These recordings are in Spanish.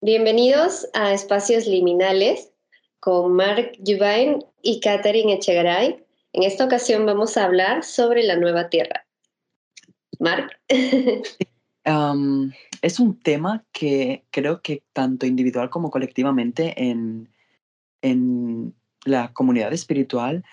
Bienvenidos a Espacios Liminales con Mark Jubain y Catherine Echegaray. En esta ocasión vamos a hablar sobre la nueva Tierra. Mark. es un tema que creo que tanto individual como colectivamente en, en la comunidad espiritual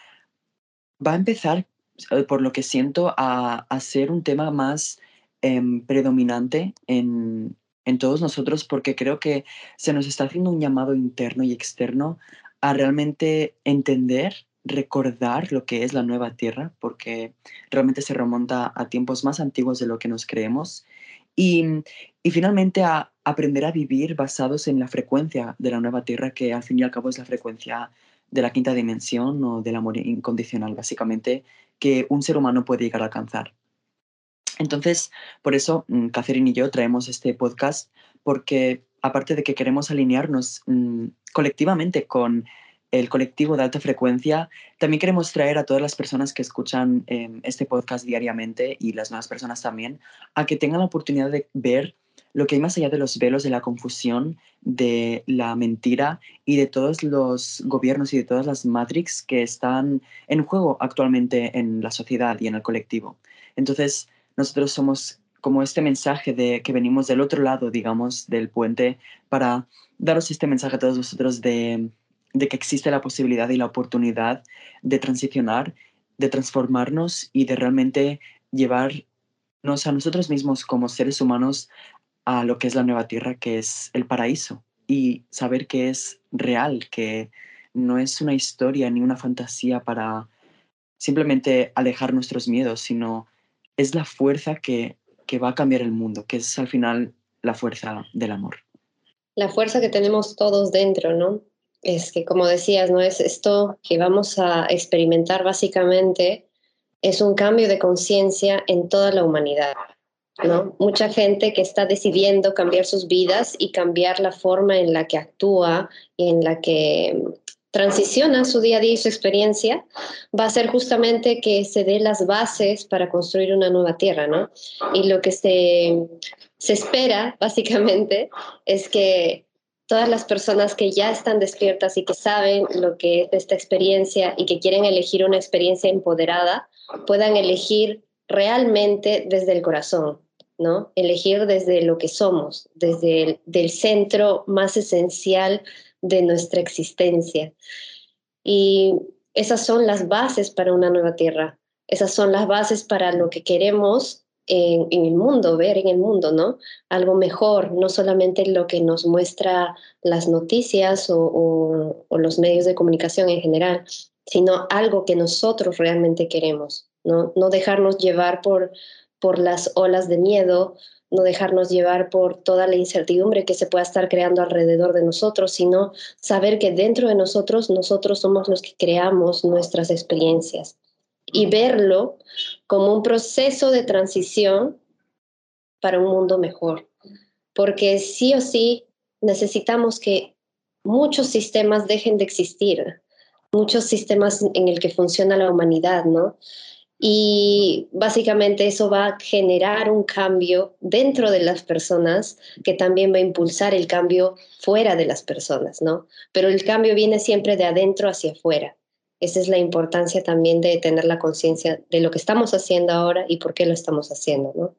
va a empezar, eh, por lo que siento, a, a ser un tema más em, predominante en, en todos nosotros porque creo que se nos está haciendo un llamado interno y externo a realmente entender, recordar lo que es la nueva tierra, porque realmente se remonta a tiempos más antiguos de lo que nos creemos, y, y finalmente a aprender a vivir basados en la frecuencia de la nueva tierra, que al fin y al cabo es la frecuencia de la quinta dimensión o del amor incondicional, básicamente, que un ser humano puede llegar a alcanzar. Entonces, por eso, mm, Catherine y yo traemos este podcast, porque aparte de que queremos alinearnos mm, colectivamente con el colectivo de alta frecuencia, también queremos traer a todas las personas que escuchan em, este podcast diariamente y las nuevas personas también, a que tengan la oportunidad de ver lo que hay más allá de los velos, de la confusión, de la mentira y de todos los gobiernos y de todas las matrix que están en juego actualmente en la sociedad y en el colectivo. Entonces, nosotros somos como este mensaje de que venimos del otro lado, digamos, del puente, para daros este mensaje a todos vosotros de, de que existe la posibilidad y la oportunidad de transicionar, de transformarnos y de realmente llevarnos a nosotros mismos como seres humanos a lo que es la nueva tierra, que es el paraíso, y saber que es real, que no es una historia ni una fantasía para simplemente alejar nuestros miedos, sino es la fuerza que, que va a cambiar el mundo, que es al final la fuerza del amor. La fuerza que tenemos todos dentro, ¿no? Es que, como decías, ¿no? Es esto que vamos a experimentar básicamente, es un cambio de conciencia en toda la humanidad, ¿no? Mucha gente que está decidiendo cambiar sus vidas y cambiar la forma en la que actúa y en la que transiciona su día a día y su experiencia, va a ser justamente que se dé las bases para construir una nueva tierra, ¿no? Y lo que se, se espera, básicamente, es que todas las personas que ya están despiertas y que saben lo que es esta experiencia y que quieren elegir una experiencia empoderada, puedan elegir realmente desde el corazón, ¿no? Elegir desde lo que somos, desde el del centro más esencial de nuestra existencia. Y esas son las bases para una nueva tierra, esas son las bases para lo que queremos en, el mundo, ver en el mundo, ¿no? Algo mejor, no solamente lo que nos muestra las noticias o, los medios de comunicación en general, sino algo que nosotros realmente queremos, ¿no? No dejarnos llevar por, por las olas de miedo, no dejarnos llevar por toda la incertidumbre que se pueda estar creando alrededor de nosotros, sino saber que dentro de nosotros nosotros somos los que creamos nuestras experiencias y verlo como un proceso de transición para un mundo mejor. Porque sí o sí necesitamos que muchos sistemas dejen de existir, muchos sistemas en el que funciona la humanidad, ¿no? Y básicamente eso va a generar un cambio dentro de las personas que también va a impulsar el cambio fuera de las personas, ¿no? Pero el cambio viene siempre de adentro hacia afuera. Esa es la importancia también de tener la conciencia de lo que estamos haciendo ahora y por qué lo estamos haciendo, ¿no?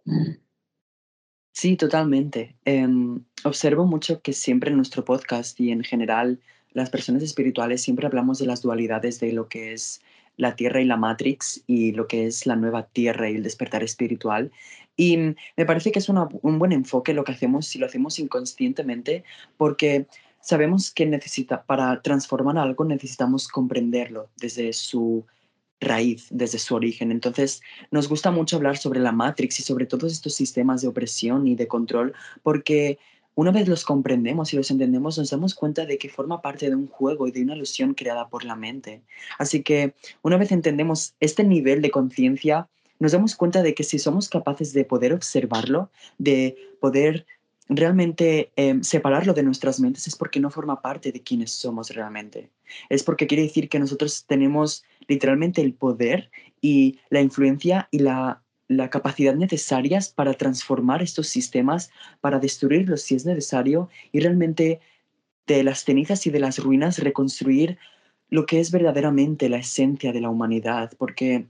Sí, totalmente. Em, observo mucho que siempre en nuestro podcast y en general las personas espirituales siempre hablamos de las dualidades de lo que es la Tierra y la Matrix y lo que es la nueva Tierra y el despertar espiritual. Y me parece que es un buen enfoque lo que hacemos si lo hacemos inconscientemente, porque sabemos que necesita, para transformar algo necesitamos comprenderlo desde su raíz, desde su origen. Entonces, nos gusta mucho hablar sobre la Matrix y sobre todos estos sistemas de opresión y de control, porque una vez los comprendemos y los entendemos, nos damos cuenta de que forma parte de un juego y de una ilusión creada por la mente. Así que una vez entendemos este nivel de conciencia, nos damos cuenta de que si somos capaces de poder observarlo, de poder realmente em, separarlo de nuestras mentes, es porque no forma parte de quienes somos realmente. Es porque quiere decir que nosotros tenemos literalmente el poder y la influencia y la la capacidad necesarias para transformar estos sistemas, para destruirlos si es necesario y realmente de las cenizas y de las ruinas reconstruir lo que es verdaderamente la esencia de la humanidad, porque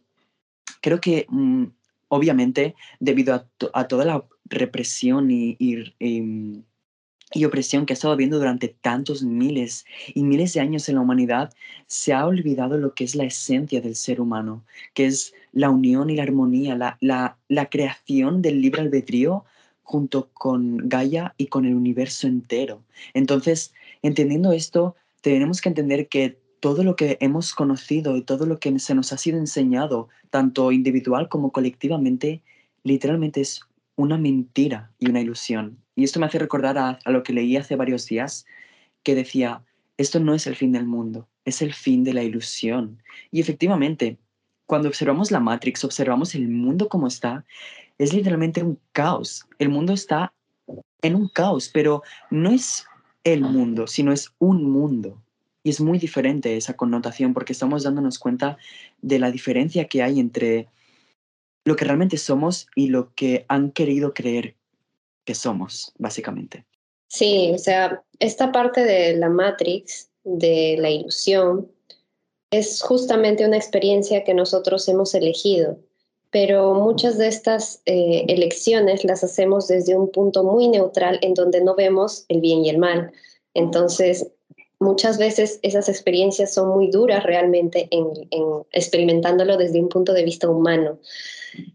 creo que mm, obviamente debido a, toda la represión y, y, opresión que ha estado habiendo durante tantos miles y miles de años en la humanidad, se ha olvidado lo que es la esencia del ser humano, que es la unión y la armonía, la, la, la creación del libre albedrío junto con Gaia y con el universo entero. Entonces, entendiendo esto, tenemos que entender que todo lo que hemos conocido y todo lo que se nos ha sido enseñado, tanto individual como colectivamente, literalmente es una mentira y una ilusión. Y esto me hace recordar a, lo que leí hace varios días, que decía, esto no es el fin del mundo, es el fin de la ilusión. Y efectivamente, cuando observamos la Matrix, observamos el mundo como está, es literalmente un caos. El mundo está en un caos, pero no es el mundo, sino es un mundo. Y es muy diferente esa connotación porque estamos dándonos cuenta de la diferencia que hay entre lo que realmente somos y lo que han querido creer que somos, básicamente. Sí, o sea, esta parte de la Matrix, de la ilusión, es justamente una experiencia que nosotros hemos elegido, pero muchas de estas eh, elecciones las hacemos desde un punto muy neutral en donde no vemos el bien y el mal. Entonces, muchas veces esas experiencias son muy duras realmente en, experimentándolo desde un punto de vista humano.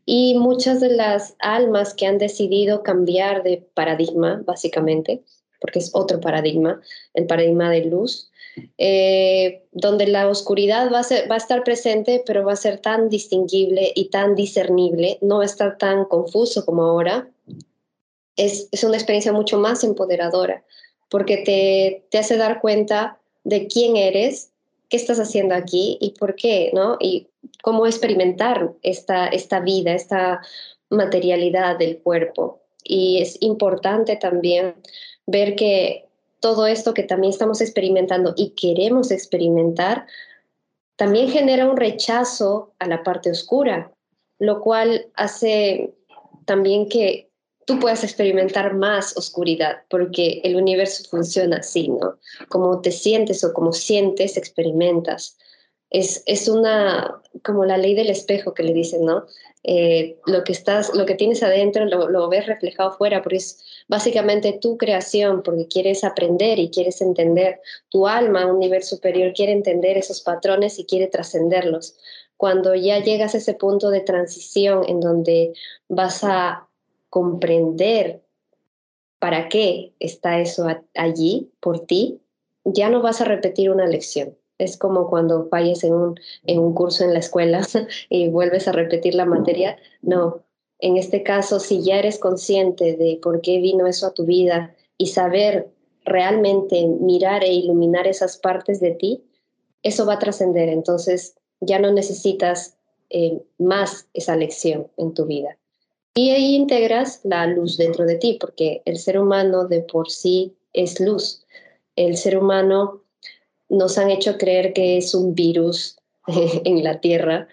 Y muchas de las almas que han decidido cambiar de paradigma, básicamente, porque es otro paradigma, el paradigma de luz, eh, donde la oscuridad va a, va a estar presente, pero va a ser tan distinguible y tan discernible, no va a estar tan confuso como ahora. Es, es una experiencia mucho más empoderadora porque te, te hace dar cuenta de quién eres, qué estás haciendo aquí y por qué, ¿no? Y cómo experimentar esta, esta vida, esta materialidad del cuerpo. Y es importante también ver que todo esto que también estamos experimentando y queremos experimentar, también genera un rechazo a la parte oscura, lo cual hace también que tú puedas experimentar más oscuridad, porque el universo funciona así, ¿no? Como te sientes o como sientes, experimentas. Es, es una, como la ley del espejo que le dicen, ¿no? Eh, lo, que estás, lo que tienes adentro lo, lo ves reflejado afuera, porque es básicamente tu creación, porque quieres aprender y quieres entender. Tu alma, un nivel superior, quiere entender esos patrones y quiere trascenderlos. Cuando ya llegas a ese punto de transición en donde vas a comprender para qué está eso allí por ti, ya no vas a repetir una lección. Es como cuando falles en un, en un curso en la escuela y vuelves a repetir la materia. No, en este caso, si ya eres consciente de por qué vino eso a tu vida y saber realmente mirar e iluminar esas partes de ti, eso va a trascender. Entonces ya no necesitas eh, más esa lección en tu vida. Y ahí integras la luz dentro de ti, porque el ser humano de por sí es luz. El ser humano nos han hecho creer que es un virus en la Tierra,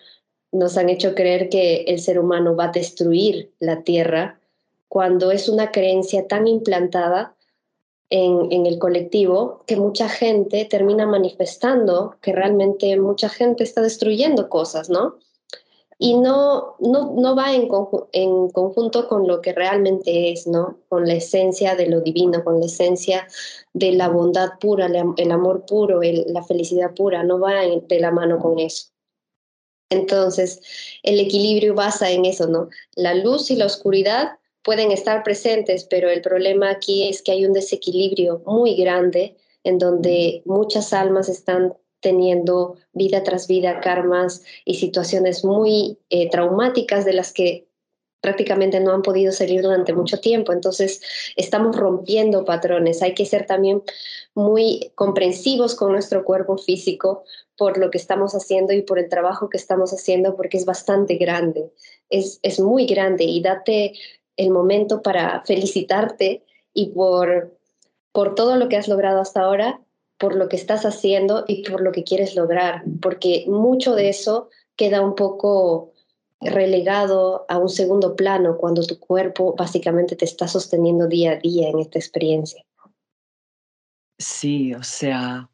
nos han hecho creer que el ser humano va a destruir la Tierra, cuando es una creencia tan implantada en, en, el colectivo que mucha gente termina manifestando que realmente mucha gente está destruyendo cosas, ¿no? Y no, no, no va en, en, conjunto con lo que realmente es, ¿no? Con la esencia de lo divino, con la esencia de la bondad pura, el amor puro, la felicidad pura, no va de la mano con eso. Entonces, el equilibrio basa en eso, ¿no? La luz y la oscuridad pueden estar presentes, pero el problema aquí es que hay un desequilibrio muy grande en donde muchas almas están teniendo vida tras vida karmas y situaciones muy eh, traumáticas de las que prácticamente no han podido salir durante mucho tiempo. Entonces, estamos rompiendo patrones. Hay que ser también muy comprensivos con nuestro cuerpo físico por lo que estamos haciendo y por el trabajo que estamos haciendo, porque es bastante grande. Es, es muy grande y date el momento para felicitarte y por, por todo lo que has logrado hasta ahora por lo que estás haciendo y por lo que quieres lograr, porque mucho de eso queda un poco relegado a un segundo plano cuando tu cuerpo básicamente te está sosteniendo día a día en esta experiencia. Sí, o sea,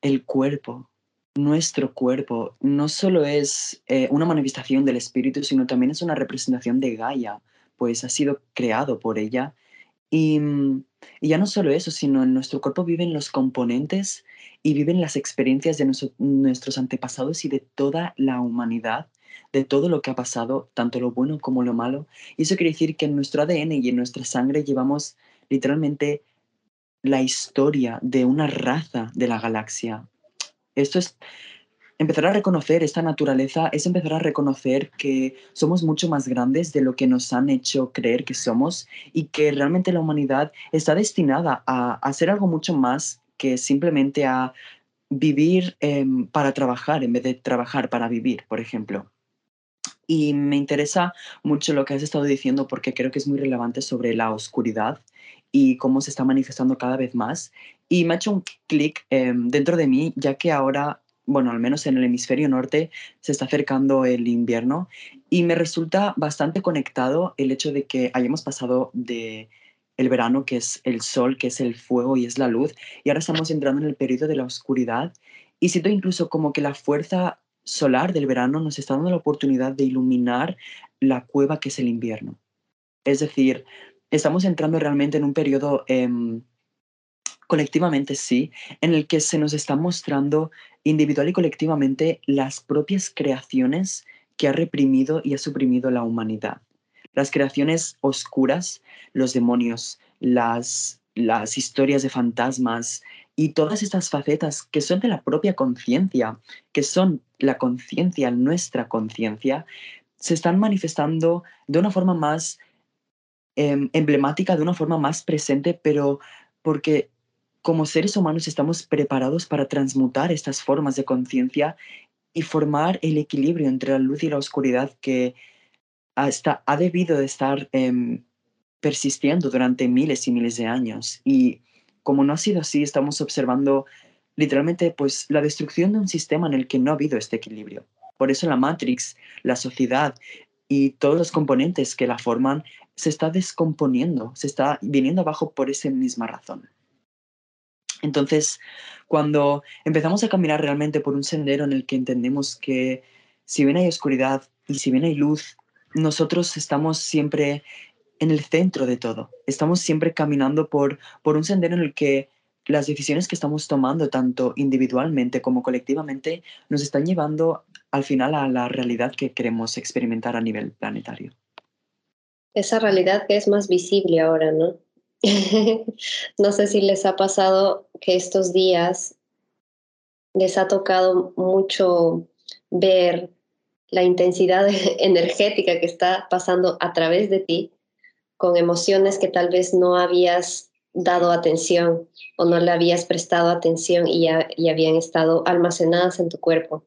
el cuerpo, nuestro cuerpo, no solo es eh, una manifestación del espíritu, sino también es una representación de Gaia, pues ha sido creado por ella. Y, mm, y ya no solo eso, sino en nuestro cuerpo viven los componentes y viven las experiencias de nuestros antepasados y de toda la humanidad de todo lo que ha pasado, tanto lo bueno como lo malo. Y eso quiere decir que en nuestro ADN y en nuestra sangre llevamos literalmente la historia de una raza de la galaxia. Esto es empezar a reconocer esta naturaleza, es empezar a reconocer que somos mucho más grandes de lo que nos han hecho creer que somos y que realmente la humanidad está destinada a, ser algo mucho más que simplemente a vivir em, para trabajar en vez de trabajar para vivir, por ejemplo. Y me interesa mucho lo que has estado diciendo porque creo que es muy relevante sobre la oscuridad y cómo se está manifestando cada vez más. Y me ha hecho un clic em, dentro de mí, ya que ahora, bueno, al menos en el hemisferio norte, se está acercando el invierno y me resulta bastante conectado el hecho de que hayamos pasado de el verano, que es el sol, que es el fuego y es la luz, y ahora estamos entrando en el periodo de la oscuridad. Y siento incluso como que la fuerza solar del verano nos está dando la oportunidad de iluminar la cueva que es el invierno. Es decir, estamos entrando realmente en un periodo, em, colectivamente sí, en el que se nos está mostrando individual y colectivamente las propias creaciones que ha reprimido y ha suprimido la humanidad. Las creaciones oscuras, los demonios, las, las historias de fantasmas, y todas estas facetas que son de la propia conciencia, que son la conciencia, nuestra conciencia, se están manifestando de una forma más em, emblemática, de una forma más presente, pero porque como seres humanos estamos preparados para transmutar estas formas de conciencia y formar el equilibrio entre la luz y la oscuridad que hasta ha debido de estar em, persistiendo durante miles y miles de años. Y como no ha sido así, estamos observando literalmente pues la destrucción de un sistema en el que no ha habido este equilibrio. Por eso la Matrix, la sociedad y todos los componentes que la forman se está descomponiendo, se está viniendo abajo por esa misma razón. Entonces, cuando empezamos a caminar realmente por un sendero en el que entendemos que si bien hay oscuridad y si bien hay luz, nosotros estamos siempre en el centro de todo. Estamos siempre caminando por, por un sendero en el que las decisiones que estamos tomando, tanto individualmente como colectivamente, nos están llevando al final a la realidad que queremos experimentar a nivel planetario. Esa realidad que es más visible ahora, ¿no? no sé si les ha pasado que estos días les ha tocado mucho ver la intensidad energética que está pasando a través de ti con emociones que tal vez no habías dado atención o no le habías prestado atención y, ya, y habían estado almacenadas en tu cuerpo.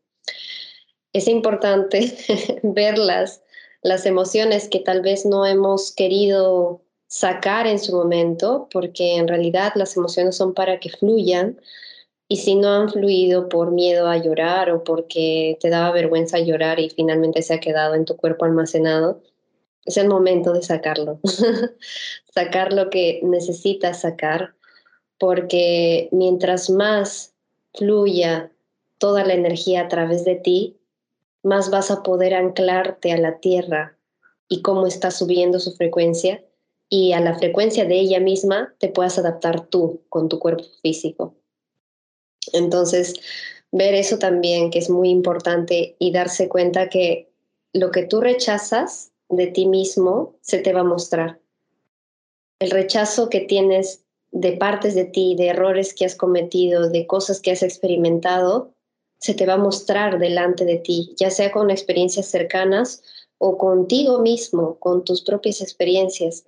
Es importante verlas, las emociones que tal vez no hemos querido sacar en su momento, porque en realidad las emociones son para que fluyan, y si no han fluido por miedo a llorar o porque te daba vergüenza llorar y finalmente se ha quedado en tu cuerpo almacenado, es el momento de sacarlo, sacar lo que necesitas sacar, porque mientras más fluya toda la energía a través de ti, más vas a poder anclarte a la tierra y cómo está subiendo su frecuencia y a la frecuencia de ella misma te puedas adaptar tú con tu cuerpo físico. Entonces, ver eso también que es muy importante y darse cuenta que lo que tú rechazas de ti mismo se te va a mostrar. El rechazo que tienes de partes de ti, de errores que has cometido, de cosas que has experimentado, se te va a mostrar delante de ti, ya sea con experiencias cercanas o contigo mismo, con tus propias experiencias.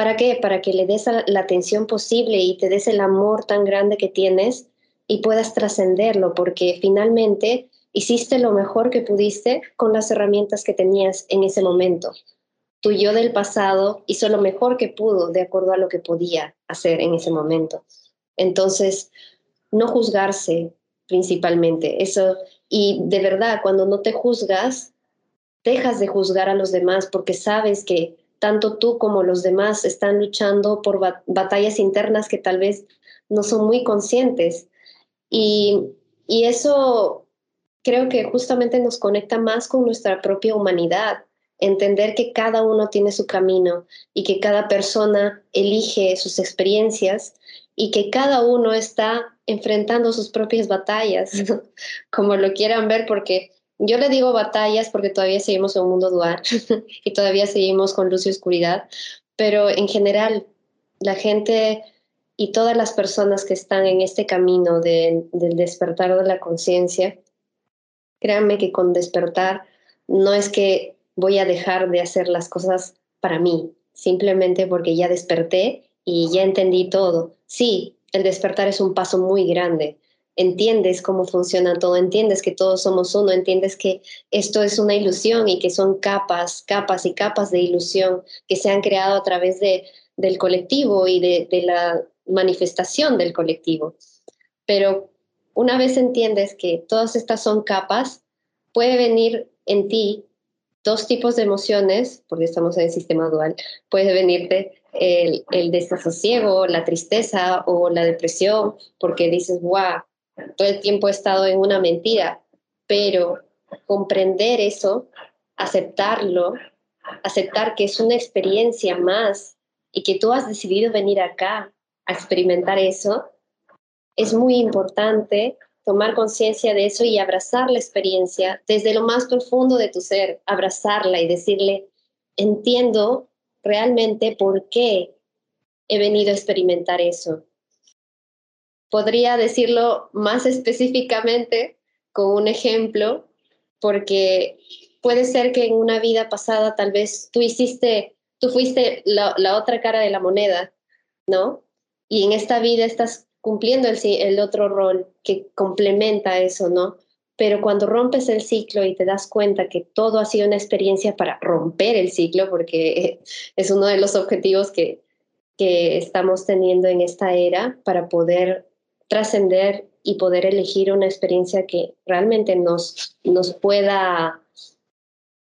¿Para qué? Para que le des la atención posible y te des el amor tan grande que tienes y puedas trascenderlo, porque finalmente hiciste lo mejor que pudiste con las herramientas que tenías en ese momento. Tu yo del pasado hizo lo mejor que pudo de acuerdo a lo que podía hacer en ese momento. Entonces, no juzgarse principalmente, eso, y de verdad, cuando no te juzgas, dejas de juzgar a los demás porque sabes que tanto tú como los demás están luchando por batallas internas que tal vez no son muy conscientes. Y, y eso creo que justamente nos conecta más con nuestra propia humanidad, entender que cada uno tiene su camino y que cada persona elige sus experiencias y que cada uno está enfrentando sus propias batallas, como lo quieran ver, porque yo le digo batallas porque todavía seguimos en un mundo dual y todavía seguimos con luz y oscuridad, pero en general la gente y todas las personas que están en este camino del despertar de la conciencia, créanme que con despertar no es que voy a dejar de hacer las cosas para mí, simplemente porque ya desperté y ya entendí todo. Sí, el despertar es un paso muy grande, entiendes cómo funciona todo, entiendes que todos somos uno, entiendes que esto es una ilusión y que son capas, capas y capas de ilusión que se han creado a través de, del colectivo y de, de la manifestación del colectivo. Pero una vez entiendes que todas estas son capas, puede venir en ti dos tipos de emociones, porque estamos en el sistema dual, puede venirte el, el desasosiego, la tristeza o la depresión, porque dices, wow, todo el tiempo he estado en una mentira, pero comprender eso, aceptarlo, aceptar que es una experiencia más y que tú has decidido venir acá a experimentar eso, es muy importante tomar conciencia de eso y abrazar la experiencia desde lo más profundo de tu ser, abrazarla y decirle, entiendo realmente por qué he venido a experimentar eso podría decirlo más específicamente con un ejemplo, porque puede ser que en una vida pasada tal vez tú hiciste, tú fuiste la, otra cara de la moneda, ¿no? Y en esta vida estás cumpliendo el, el otro rol que complementa eso, ¿no? Pero cuando rompes el ciclo y te das cuenta que todo ha sido una experiencia para romper el ciclo, porque es uno de los objetivos que, que estamos teniendo en esta era para poder trascender y poder elegir una experiencia que realmente nos, nos pueda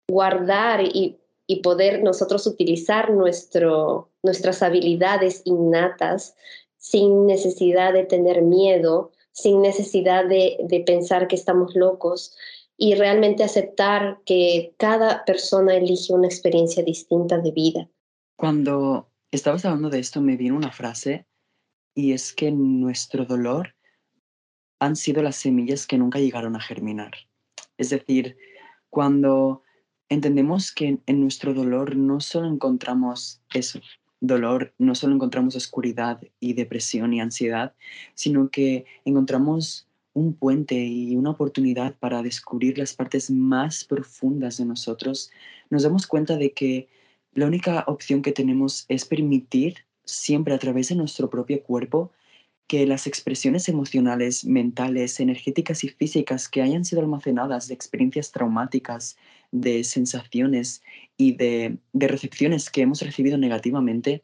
guardar y, y poder nosotros utilizar nuestro, nuestras habilidades innatas sin necesidad de tener miedo, sin necesidad de, de pensar que estamos locos y realmente aceptar que cada persona elige una experiencia distinta de vida. Cuando estabas hablando de esto, me vino una frase y es que nuestro dolor han sido las semillas que nunca llegaron a germinar. Es decir, cuando entendemos que en nuestro dolor no solo encontramos eso, dolor, no solo encontramos oscuridad y depresión y ansiedad, sino que encontramos un puente y una oportunidad para descubrir las partes más profundas de nosotros, nos damos cuenta de que la única opción que tenemos es permitir siempre a través de nuestro propio cuerpo que las expresiones emocionales, mentales, energéticas y físicas que hayan sido almacenadas de experiencias traumáticas, de sensaciones y de, recepciones que hemos recibido negativamente,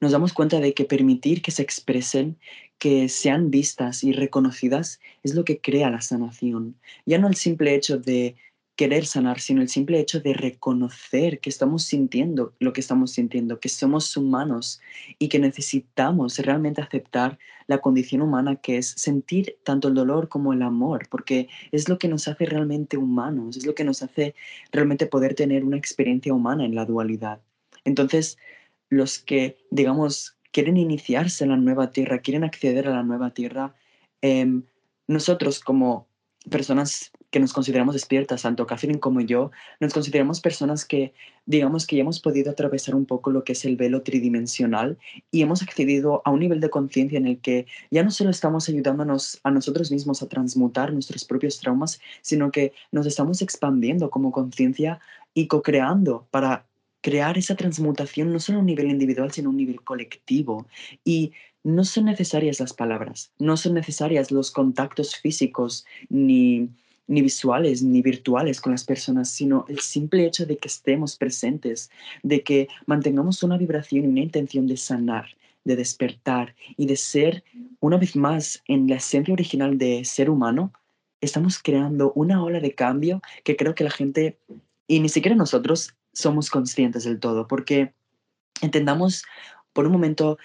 nos damos cuenta de que permitir que se expresen, que sean vistas y reconocidas, es lo que crea la sanación. Ya no el simple hecho de querer sanar, sino el simple hecho de reconocer que estamos sintiendo lo que estamos sintiendo, que somos humanos y que necesitamos realmente aceptar la condición humana que es sentir tanto el dolor como el amor, porque es lo que nos hace realmente humanos, es lo que nos hace realmente poder tener una experiencia humana en la dualidad. Entonces, los que, digamos, quieren iniciarse en la nueva tierra, quieren acceder a la nueva tierra, em, nosotros como personas que nos consideramos despiertas, tanto Catherine como yo, nos consideramos personas que, digamos que ya hemos podido atravesar un poco lo que es el velo tridimensional y hemos accedido a un nivel de conciencia en el que ya no solo estamos ayudándonos a nosotros mismos a transmutar nuestros propios traumas, sino que nos estamos expandiendo como conciencia y co-creando para crear esa transmutación no solo a un nivel individual, sino a un nivel colectivo. Y no son necesarias las palabras, no son necesarias los contactos físicos ni, ni visuales ni virtuales con las personas, sino el simple hecho de que estemos presentes, de que mantengamos una vibración y una intención de sanar, de despertar y de ser una vez más en la esencia original de ser humano, estamos creando una ola de cambio que creo que la gente, y ni siquiera nosotros, somos conscientes del todo, porque entendamos por un momento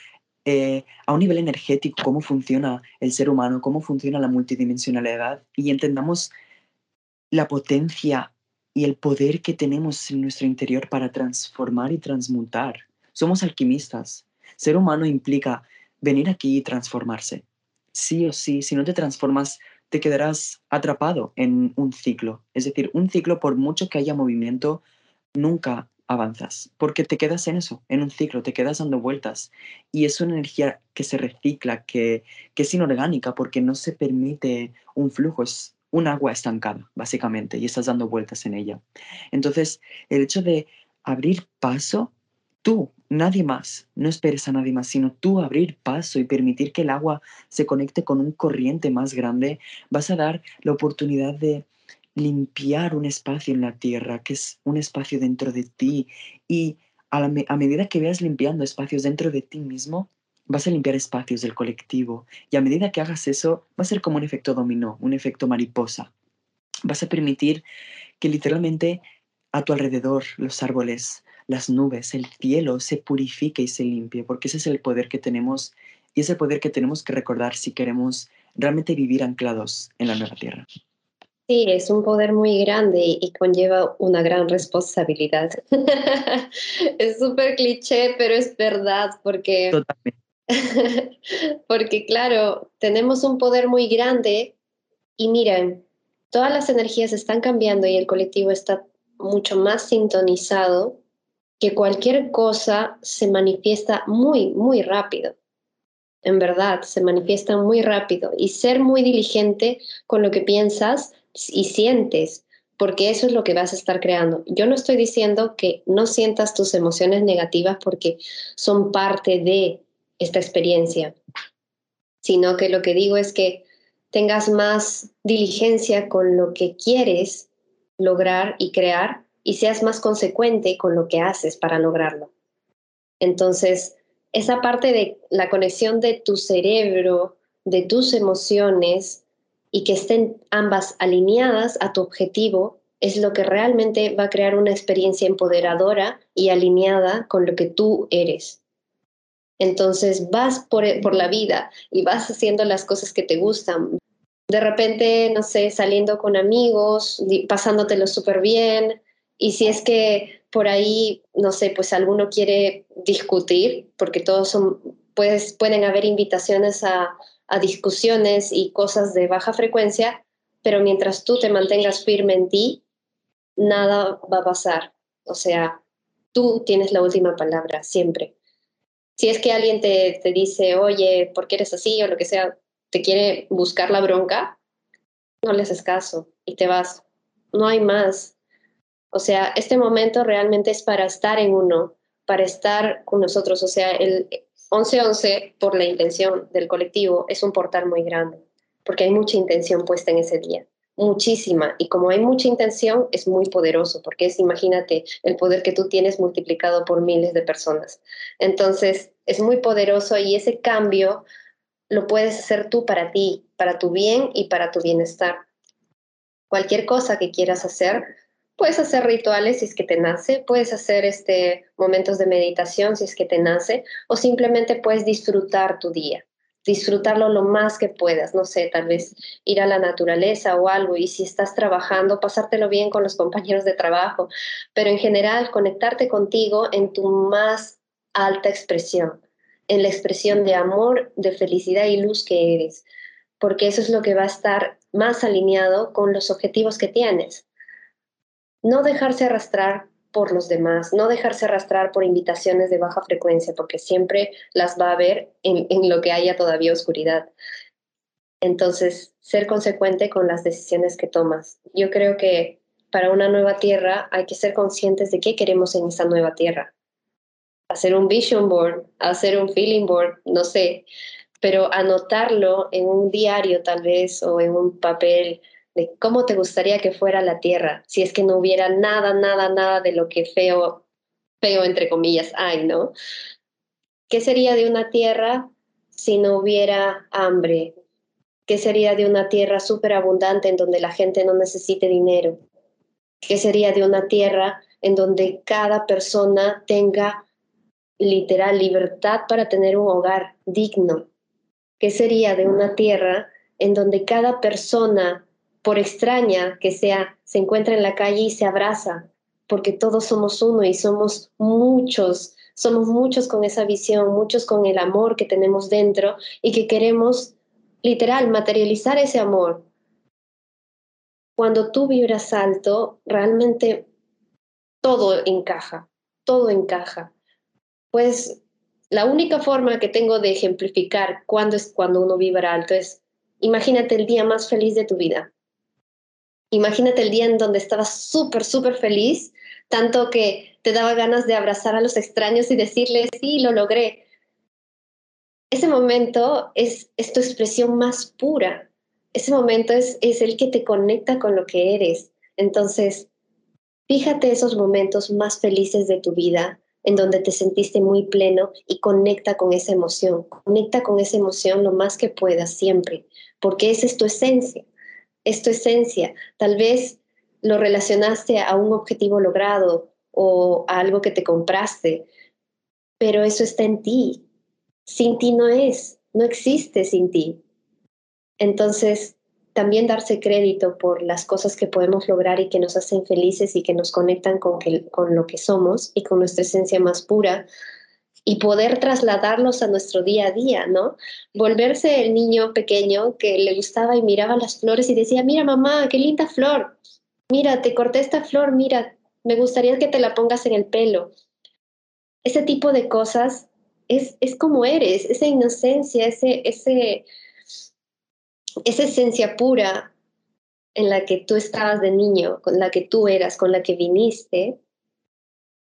eh, a un nivel energético cómo funciona el ser humano, cómo funciona la multidimensionalidad y entendamos la potencia y el poder que tenemos en nuestro interior para transformar y transmutar. Somos alquimistas. Ser humano implica venir aquí y transformarse. Sí o sí, si no te transformas, te quedarás atrapado en un ciclo. Es decir, un ciclo, por mucho que haya movimiento, nunca avanzas, porque te quedas en eso, en un ciclo, te quedas dando vueltas. Y es una energía que se recicla, que, que es inorgánica, porque no se permite un flujo, un agua estancada, básicamente, y estás dando vueltas en ella. Entonces, el hecho de abrir paso, tú, nadie más, no esperes a nadie más, sino tú abrir paso y permitir que el agua se conecte con un corriente más grande, vas a dar la oportunidad de limpiar un espacio en la tierra, que es un espacio dentro de ti. Y a, medida que veas limpiando espacios dentro de ti mismo, vas a limpiar espacios del colectivo. Y a medida que hagas eso, va a ser como un efecto dominó, un efecto mariposa. Vas a permitir que literalmente a tu alrededor los árboles, las nubes, el cielo se purifique y se limpie, porque ese es el poder que tenemos y ese poder que tenemos que recordar si queremos realmente vivir anclados en la nueva tierra. Sí, es un poder muy grande y conlleva una gran responsabilidad. es súper cliché, pero es verdad, porque, porque claro, tenemos un poder muy grande y miren, todas las energías están cambiando y el colectivo está mucho más sintonizado que cualquier cosa se manifiesta muy, muy rápido. En verdad, se manifiesta muy rápido y ser muy diligente con lo que piensas y sientes, porque eso es lo que vas a estar creando. Yo no estoy diciendo que no sientas tus emociones negativas porque son parte de esta experiencia, sino que lo que digo es que tengas más diligencia con lo que quieres lograr y crear y seas más consecuente con lo que haces para lograrlo. Entonces, esa parte de la conexión de tu cerebro, de tus emociones, y que estén ambas alineadas a tu objetivo es lo que realmente va a crear una experiencia empoderadora y alineada con lo que tú eres. Entonces vas por, por, la vida y vas haciendo las cosas que te gustan. De repente, no sé, saliendo con amigos, pasándotelo súper bien. Y si es que por ahí, no sé, pues alguno quiere discutir, porque todos son, pues, pueden haber invitaciones a, a discusiones y cosas de baja frecuencia, pero mientras tú te mantengas firme en ti, nada va a pasar. O sea, tú tienes la última palabra, siempre. Si es que alguien te, te dice, oye, ¿por qué eres así? o lo que sea, te quiere buscar la bronca, no le haces caso y te vas. No hay más. O sea, este momento realmente es para estar en uno, para estar con nosotros. O sea, el, 1111, por la intención del colectivo, es un portal muy grande, porque hay mucha intención puesta en ese día, muchísima. Y como hay mucha intención, es muy poderoso, porque es, imagínate, el poder que tú tienes multiplicado por miles de personas. Entonces, es muy poderoso y ese cambio lo puedes hacer tú para ti, para tu bien y para tu bienestar. Cualquier cosa que quieras hacer, Puedes hacer rituales si es que te nace, puedes hacer este, momentos de meditación si es que te nace, o simplemente puedes disfrutar tu día, disfrutarlo lo más que puedas, no sé, tal vez ir a la naturaleza o algo, y si estás trabajando, pasártelo bien con los compañeros de trabajo, pero en general conectarte contigo en tu más alta expresión, en la expresión de amor, de felicidad y luz que eres, porque eso es lo que va a estar más alineado con los objetivos que tienes. No dejarse arrastrar por los demás, no dejarse arrastrar por invitaciones de baja frecuencia, porque siempre las va a haber en, en lo que haya todavía oscuridad. Entonces, ser consecuente con las decisiones que tomas. Yo creo que para una nueva tierra hay que ser conscientes de qué queremos en esa nueva tierra. Hacer un vision board, hacer un feeling board, no sé, pero anotarlo en un diario tal vez o en un papel cómo te gustaría que fuera la Tierra si es que no hubiera nada, nada, nada de lo que feo, feo entre comillas hay, ¿no? ¿Qué sería de una Tierra si no hubiera hambre, ¿Qué sería de una tierra súper abundante en donde la gente no necesite dinero? ¿Qué sería de una tierra en donde cada persona tenga literal libertad para tener un hogar digno? ¿Qué sería de una tierra en donde cada persona, por extraña que sea, se encuentra en la calle y se abraza? Porque todos somos uno y somos muchos, somos muchos con esa visión, muchos con el amor que tenemos dentro y que queremos literal materializar ese amor. Cuando tú vibras alto, realmente todo encaja, todo encaja. Pues la única forma que tengo de ejemplificar cuándo es cuando uno vibra alto es, imagínate el día más feliz de tu vida. Imagínate el día en donde estabas súper, súper feliz, tanto que te daba ganas de abrazar a los extraños y decirles, sí, lo logré. Ese momento es, es tu expresión más pura. Ese momento es, es el que te conecta con lo que eres. Entonces, fíjate esos momentos más felices de tu vida, en donde te sentiste muy pleno y conecta con esa emoción. Conecta con esa emoción lo más que puedas siempre, porque esa es tu esencia. Es tu esencia. Tal vez lo relacionaste a un objetivo logrado o a algo que te compraste, pero eso está en ti. Sin ti no es, no existe sin ti. Entonces, también darse crédito por las cosas que podemos lograr y que nos hacen felices y que nos conectan con, con lo que somos y con nuestra esencia más pura y poder trasladarlos a nuestro día a día, ¿no? Volverse el niño pequeño que le gustaba y miraba las flores y decía, mira mamá, qué linda flor, mira, te corté esta flor, mira, me gustaría que te la pongas en el pelo. Ese tipo de cosas es, es como eres, esa inocencia, ese, ese, esa esencia pura en la que tú estabas de niño, con la que tú eras, con la que viniste,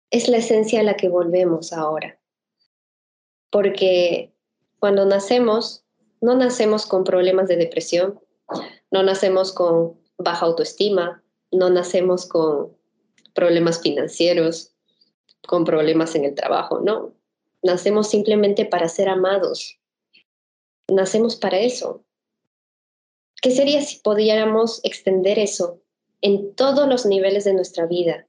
es la esencia a la que volvemos ahora. Porque cuando nacemos, no nacemos con problemas de depresión, no nacemos con baja autoestima, no nacemos con problemas financieros, con problemas en el trabajo, no. Nacemos simplemente para ser amados. Nacemos para eso. ¿Qué sería si pudiéramos extender eso en todos los niveles de nuestra vida?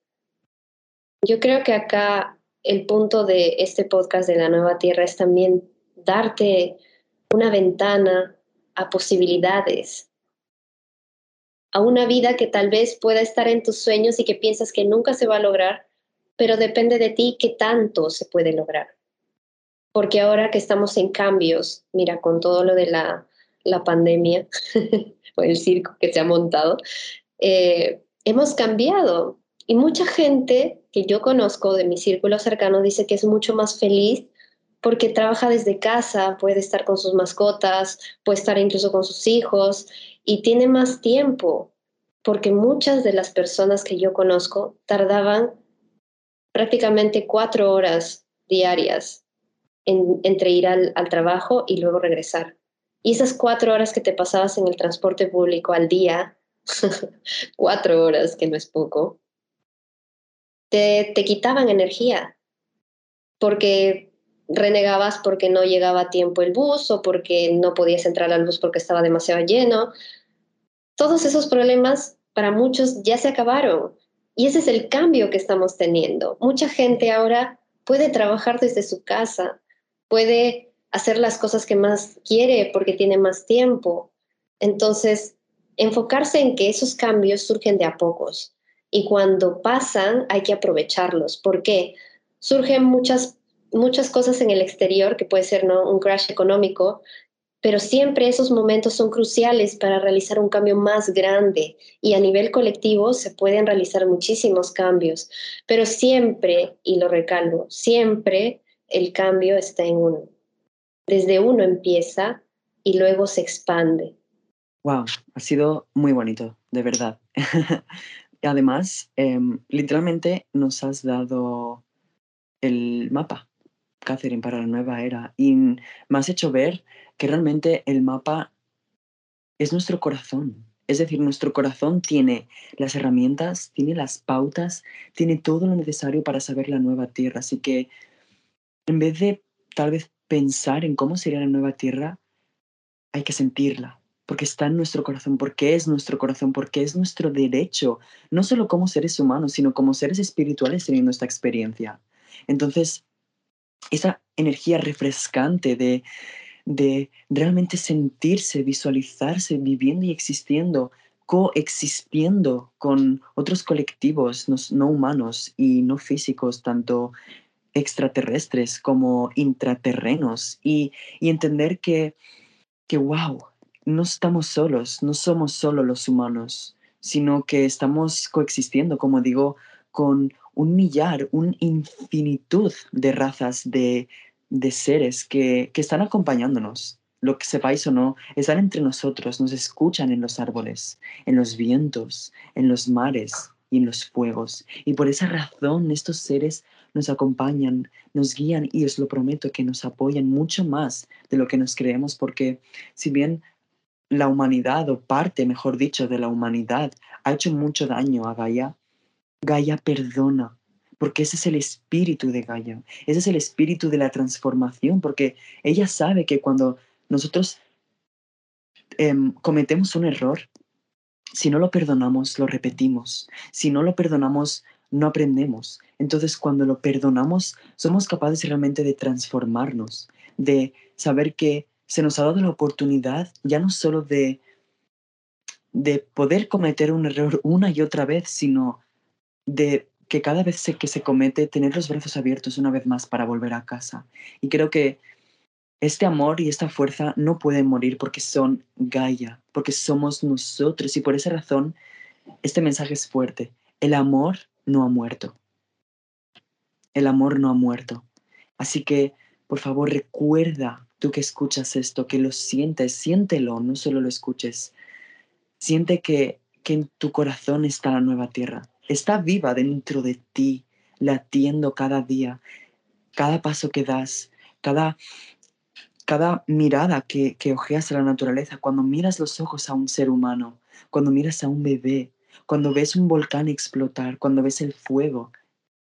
Yo creo que acá el punto de este podcast de la nueva tierra es también darte una ventana a posibilidades, a una vida que tal vez pueda estar en tus sueños y que piensas que nunca se va a lograr, pero depende de ti qué tanto se puede lograr. Porque ahora que estamos en cambios, mira, con todo lo de la la pandemia o el circo que se ha montado, eh, hemos cambiado. Y mucha gente que yo conozco de mi círculo cercano dice que es mucho más feliz porque trabaja desde casa, puede estar con sus mascotas, puede estar incluso con sus hijos y tiene más tiempo, porque muchas de las personas que yo conozco tardaban prácticamente cuatro horas diarias entre ir al trabajo y luego regresar. Y esas cuatro horas que te pasabas en el transporte público al día, cuatro horas, que no es poco, te, te quitaban energía, porque renegabas porque no llegaba a tiempo el bus o porque no podías entrar al bus porque estaba demasiado lleno. Todos esos problemas para muchos ya se acabaron. Y ese es el cambio que estamos teniendo. Mucha gente ahora puede trabajar desde su casa, puede hacer las cosas que más quiere porque tiene más tiempo. Entonces, enfocarse en que esos cambios surgen de a pocos y cuando pasan hay que aprovecharlos. porque Surgen muchas, muchas cosas en el exterior, que puede ser ¿no? un crash económico, pero siempre esos momentos son cruciales para realizar un cambio más grande y a nivel colectivo se pueden realizar muchísimos cambios, pero siempre, y lo recalco, siempre el cambio está en uno desde uno empieza y luego se expande. Wow, ha sido muy bonito, de verdad. Además, em, literalmente nos has dado el mapa, Catherine, para la nueva era. Y me has hecho ver que realmente el mapa es nuestro corazón. Es decir, nuestro corazón tiene las herramientas, tiene las pautas, tiene todo lo necesario para saber la nueva tierra. Así que en vez de tal vez pensar en cómo sería la nueva tierra, hay que sentirla. Porque está en nuestro corazón, porque es nuestro corazón, porque es nuestro derecho, no solo como seres humanos, sino como seres espirituales teniendo esta experiencia. Entonces, esa energía refrescante de, de realmente sentirse, visualizarse, viviendo y existiendo, coexistiendo con otros colectivos no, humanos y no físicos, tanto extraterrestres como intraterrenos, y, y entender que, que, wow, no estamos solos, no somos solo los humanos, sino que estamos coexistiendo, como digo, con un millar, una infinitud de razas, de, de seres que, que están acompañándonos. Lo que sepáis o no, están entre nosotros, nos escuchan en los árboles, en los vientos, en los mares y en los fuegos. Y por esa razón estos seres nos acompañan, nos guían y os lo prometo que nos apoyan mucho más de lo que nos creemos, porque si bien la humanidad, o parte, mejor dicho, de la humanidad, ha hecho mucho daño a Gaia, Gaia perdona, porque ese es el espíritu de Gaia, ese es el espíritu de la transformación, porque ella sabe que cuando nosotros em, cometemos un error, si no lo perdonamos, lo repetimos, si no lo perdonamos, no aprendemos. Entonces, cuando lo perdonamos, somos capaces realmente de transformarnos, de saber que se nos ha dado la oportunidad ya no solo de, de poder cometer un error una y otra vez, sino de que cada vez que se comete, tener los brazos abiertos una vez más para volver a casa. Y creo que este amor y esta fuerza no pueden morir porque son Gaia, porque somos nosotros. Y por esa razón, este mensaje es fuerte. El amor no ha muerto. El amor no ha muerto. Así que, por favor, recuerda tú que escuchas esto, que lo sientes, siéntelo, no solo lo escuches. Siente que, que en tu corazón está la nueva tierra, está viva dentro de ti, latiendo cada día, cada paso que das, cada, cada mirada que, que ojeas a la naturaleza, cuando miras los ojos a un ser humano, cuando miras a un bebé, cuando ves un volcán explotar, cuando ves el fuego,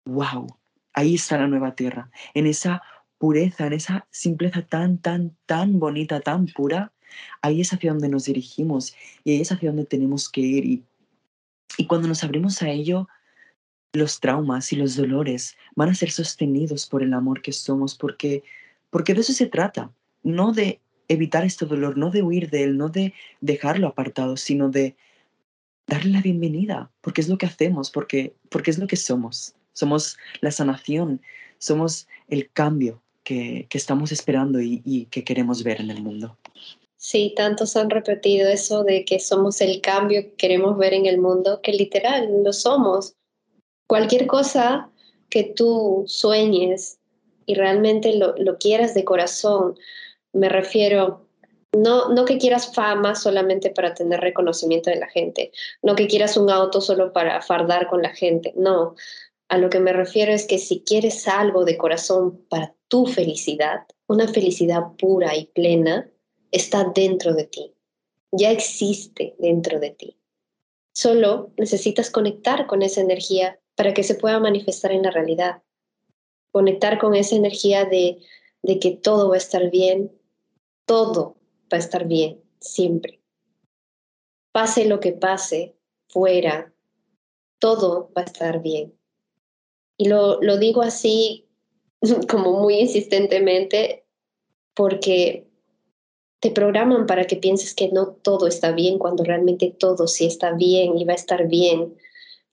wow, ahí está la nueva tierra, en esa pureza, en esa simpleza tan, tan, tan bonita, tan pura, ahí es hacia donde nos dirigimos y ahí es hacia donde tenemos que ir. Y, y cuando nos abrimos a ello, los traumas y los dolores van a ser sostenidos por el amor que somos, porque, porque de eso se trata, no de evitar este dolor, no de huir de él, no de dejarlo apartado, sino de darle la bienvenida, porque es lo que hacemos, porque, porque es lo que somos. Somos la sanación, somos el cambio que, estamos esperando y, que queremos ver en el mundo. Sí, tantos han repetido eso de que somos el cambio que queremos ver en el mundo, que literal lo somos. Cualquier cosa que tú sueñes y realmente lo, lo quieras de corazón, me refiero, no, no que quieras fama solamente para tener reconocimiento de la gente, no que quieras un auto solo para fardar con la gente, no. A lo que me refiero es que si quieres algo de corazón para tu felicidad, una felicidad pura y plena, está dentro de ti, ya existe dentro de ti. Solo necesitas conectar con esa energía para que se pueda manifestar en la realidad. Conectar con esa energía de, de que todo va a estar bien, todo va a estar bien, siempre. Pase lo que pase, fuera, todo va a estar bien. Y lo, lo digo así como muy insistentemente porque te programan para que pienses que no todo está bien cuando realmente todo sí está bien y va a estar bien.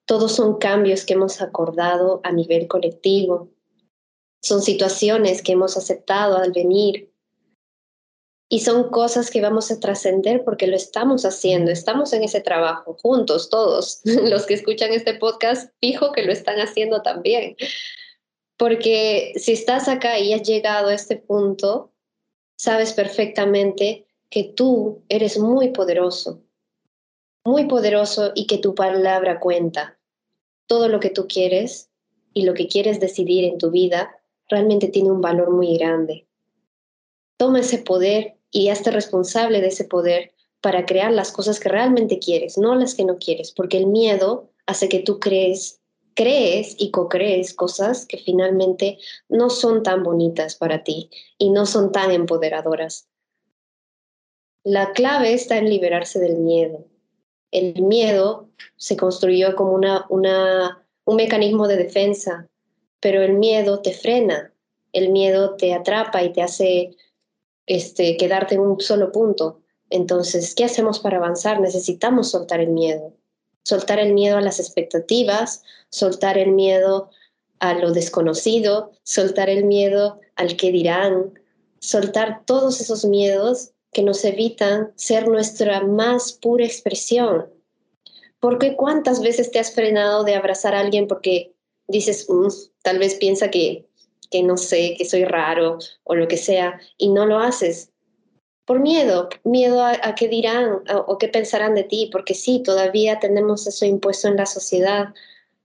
Todos son cambios que hemos acordado a nivel colectivo. Son situaciones que hemos aceptado al venir. Y son cosas que vamos a trascender porque lo estamos haciendo, estamos en ese trabajo juntos, todos. Los que escuchan este podcast, fijo que lo están haciendo también. Porque si estás acá y has llegado a este punto, sabes perfectamente que tú eres muy poderoso, muy poderoso y que tu palabra cuenta. Todo lo que tú quieres y lo que quieres decidir en tu vida realmente tiene un valor muy grande. Toma ese poder y hazte responsable de ese poder para crear las cosas que realmente quieres, no las que no quieres, porque el miedo hace que tú crees crees y co-crees cosas que finalmente no son tan bonitas para ti y no son tan empoderadoras. La clave está en liberarse del miedo. El miedo se construyó como una, un mecanismo de defensa, pero el miedo te frena, el miedo te atrapa y te hace este, quedarte en un solo punto. Entonces, ¿qué hacemos para avanzar? Necesitamos soltar el miedo. Soltar el miedo a las expectativas, soltar el miedo a lo desconocido, soltar el miedo al que dirán, soltar todos esos miedos que nos evitan ser nuestra más pura expresión. Porque cuántas veces te has frenado de abrazar a alguien porque dices, mm, tal vez piensa que, que no sé, que soy raro o lo que sea, y no lo haces por miedo, miedo a, a qué dirán o qué pensarán de ti, porque sí, todavía tenemos eso impuesto en la sociedad,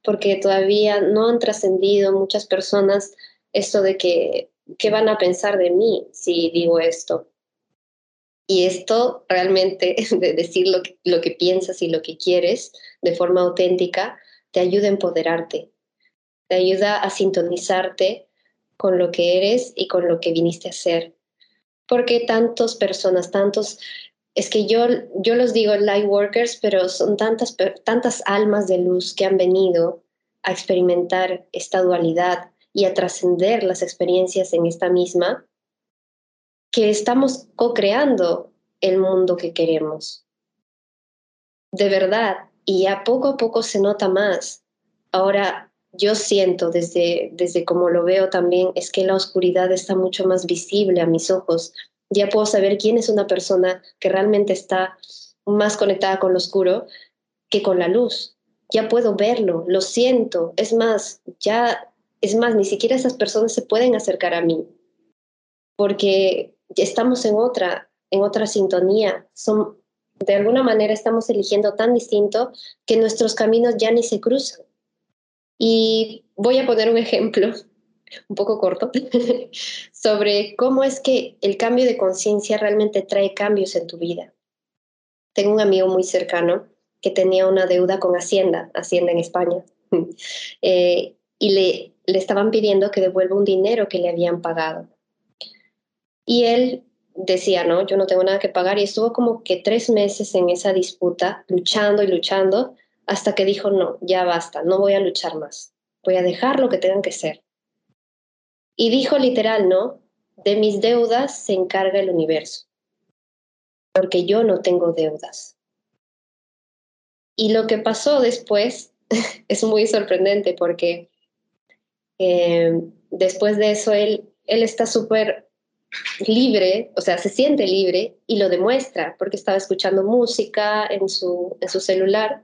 porque todavía no han trascendido muchas personas esto de que, ¿qué van a pensar de mí si digo esto? Y esto realmente, de decir lo lo que piensas y lo que quieres de forma auténtica, te ayuda a empoderarte, te ayuda a sintonizarte con lo que eres y con lo que viniste a ser porque tantas personas, tantos, es que yo, yo los digo light workers, pero son tantas, tantas almas de luz que han venido a experimentar esta dualidad y a trascender las experiencias en esta misma, que estamos co-creando el mundo que queremos. De verdad, y a poco a poco se nota más. Ahora, yo siento desde, desde como lo veo también, es que la oscuridad está mucho más visible a mis ojos. Ya puedo saber quién es una persona que realmente está más conectada con lo oscuro que con la luz. Ya puedo verlo, lo siento. Es más, ya, es más, ni siquiera esas personas se pueden acercar a mí porque estamos en otra, en otra sintonía. Son, de alguna manera estamos eligiendo tan distinto que nuestros caminos ya ni se cruzan. Y voy a poner un ejemplo un poco corto sobre cómo es que el cambio de conciencia realmente trae cambios en tu vida. Tengo un amigo muy cercano que tenía una deuda con Hacienda, Hacienda en España, eh, y le, le estaban pidiendo que devuelva un dinero que le habían pagado. Y él decía, no, yo no tengo nada que pagar, y estuvo como que tres meses en esa disputa, luchando y luchando, hasta que dijo, no, ya basta, no voy a luchar más, voy a dejar lo que tengan que ser. Y dijo literal, ¿no? De mis deudas se encarga el universo, porque yo no tengo deudas. Y lo que pasó después es muy sorprendente porque eh, después de eso él, él está súper libre, o sea, se siente libre y lo demuestra porque estaba escuchando música en su, en su celular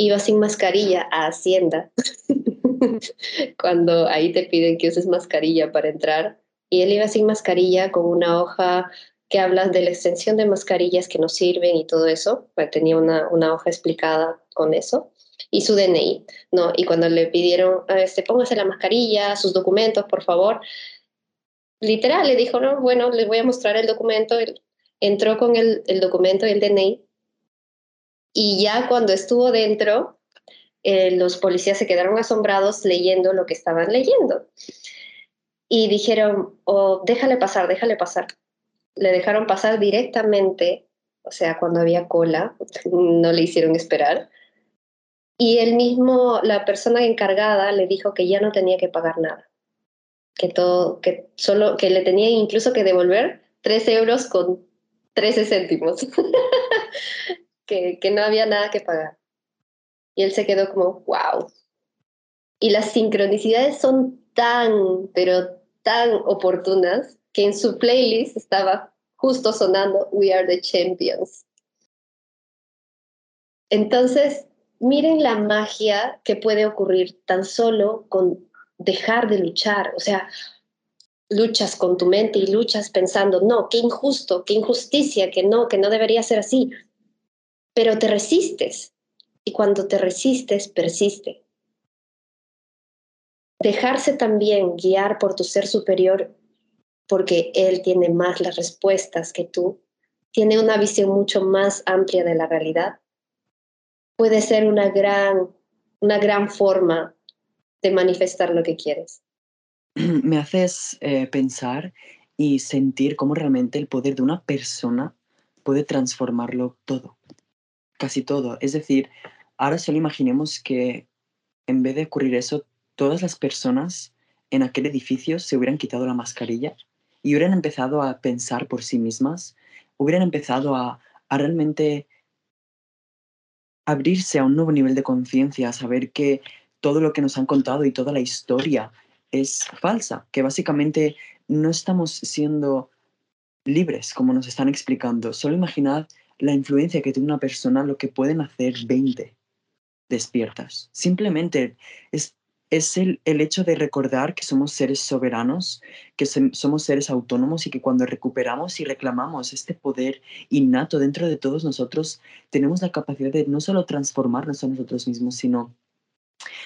iba sin mascarilla a Hacienda, cuando ahí te piden que uses mascarilla para entrar, y él iba sin mascarilla con una hoja que habla de la extensión de mascarillas que nos sirven y todo eso, pues tenía una, una hoja explicada con eso, y su DNI, ¿no? Y cuando le pidieron, este, póngase la mascarilla, sus documentos, por favor, literal, le dijo, no, bueno, les voy a mostrar el documento, entró con el, el documento y el DNI, y ya cuando estuvo dentro, eh, los policías se quedaron asombrados leyendo lo que estaban leyendo. Y dijeron, oh, déjale pasar, déjale pasar. Le dejaron pasar directamente, o sea, cuando había cola, no le hicieron esperar. Y él mismo, la persona encargada, le dijo que ya no tenía que pagar nada. Que todo, que solo, que le tenía incluso que devolver tres euros con 13 céntimos. que, no había nada que pagar. Y él se quedó como, wow. Y las sincronicidades son tan, pero tan oportunas que en su playlist estaba justo sonando We Are the Champions. Entonces, miren la magia que puede ocurrir tan solo con dejar de luchar. O sea, luchas con tu mente y luchas pensando, no, qué injusto, qué injusticia, que no, que no debería ser así pero te resistes y cuando te resistes, persiste. Dejarse también guiar por tu ser superior porque él tiene más las respuestas que tú, tiene una visión mucho más amplia de la realidad, puede ser una gran, una gran forma de manifestar lo que quieres. Me haces eh, pensar y sentir cómo realmente el poder de una persona puede transformarlo todo, casi todo. Es decir, ahora solo imaginemos que en vez de ocurrir eso, todas las personas en aquel edificio se hubieran quitado la mascarilla y hubieran empezado a pensar por sí mismas, hubieran empezado a, a realmente abrirse a un nuevo nivel de conciencia, a saber que todo lo que nos han contado y toda la historia es falsa, que básicamente no estamos siendo libres como nos están explicando. Solo imaginad la influencia que tiene una persona, lo que pueden hacer 20 despiertas. Simplemente es, es el, el hecho de recordar que somos seres soberanos, que somos seres autónomos y que cuando recuperamos y reclamamos este poder innato dentro de todos nosotros, tenemos la capacidad de no solo transformarnos a nosotros mismos, sino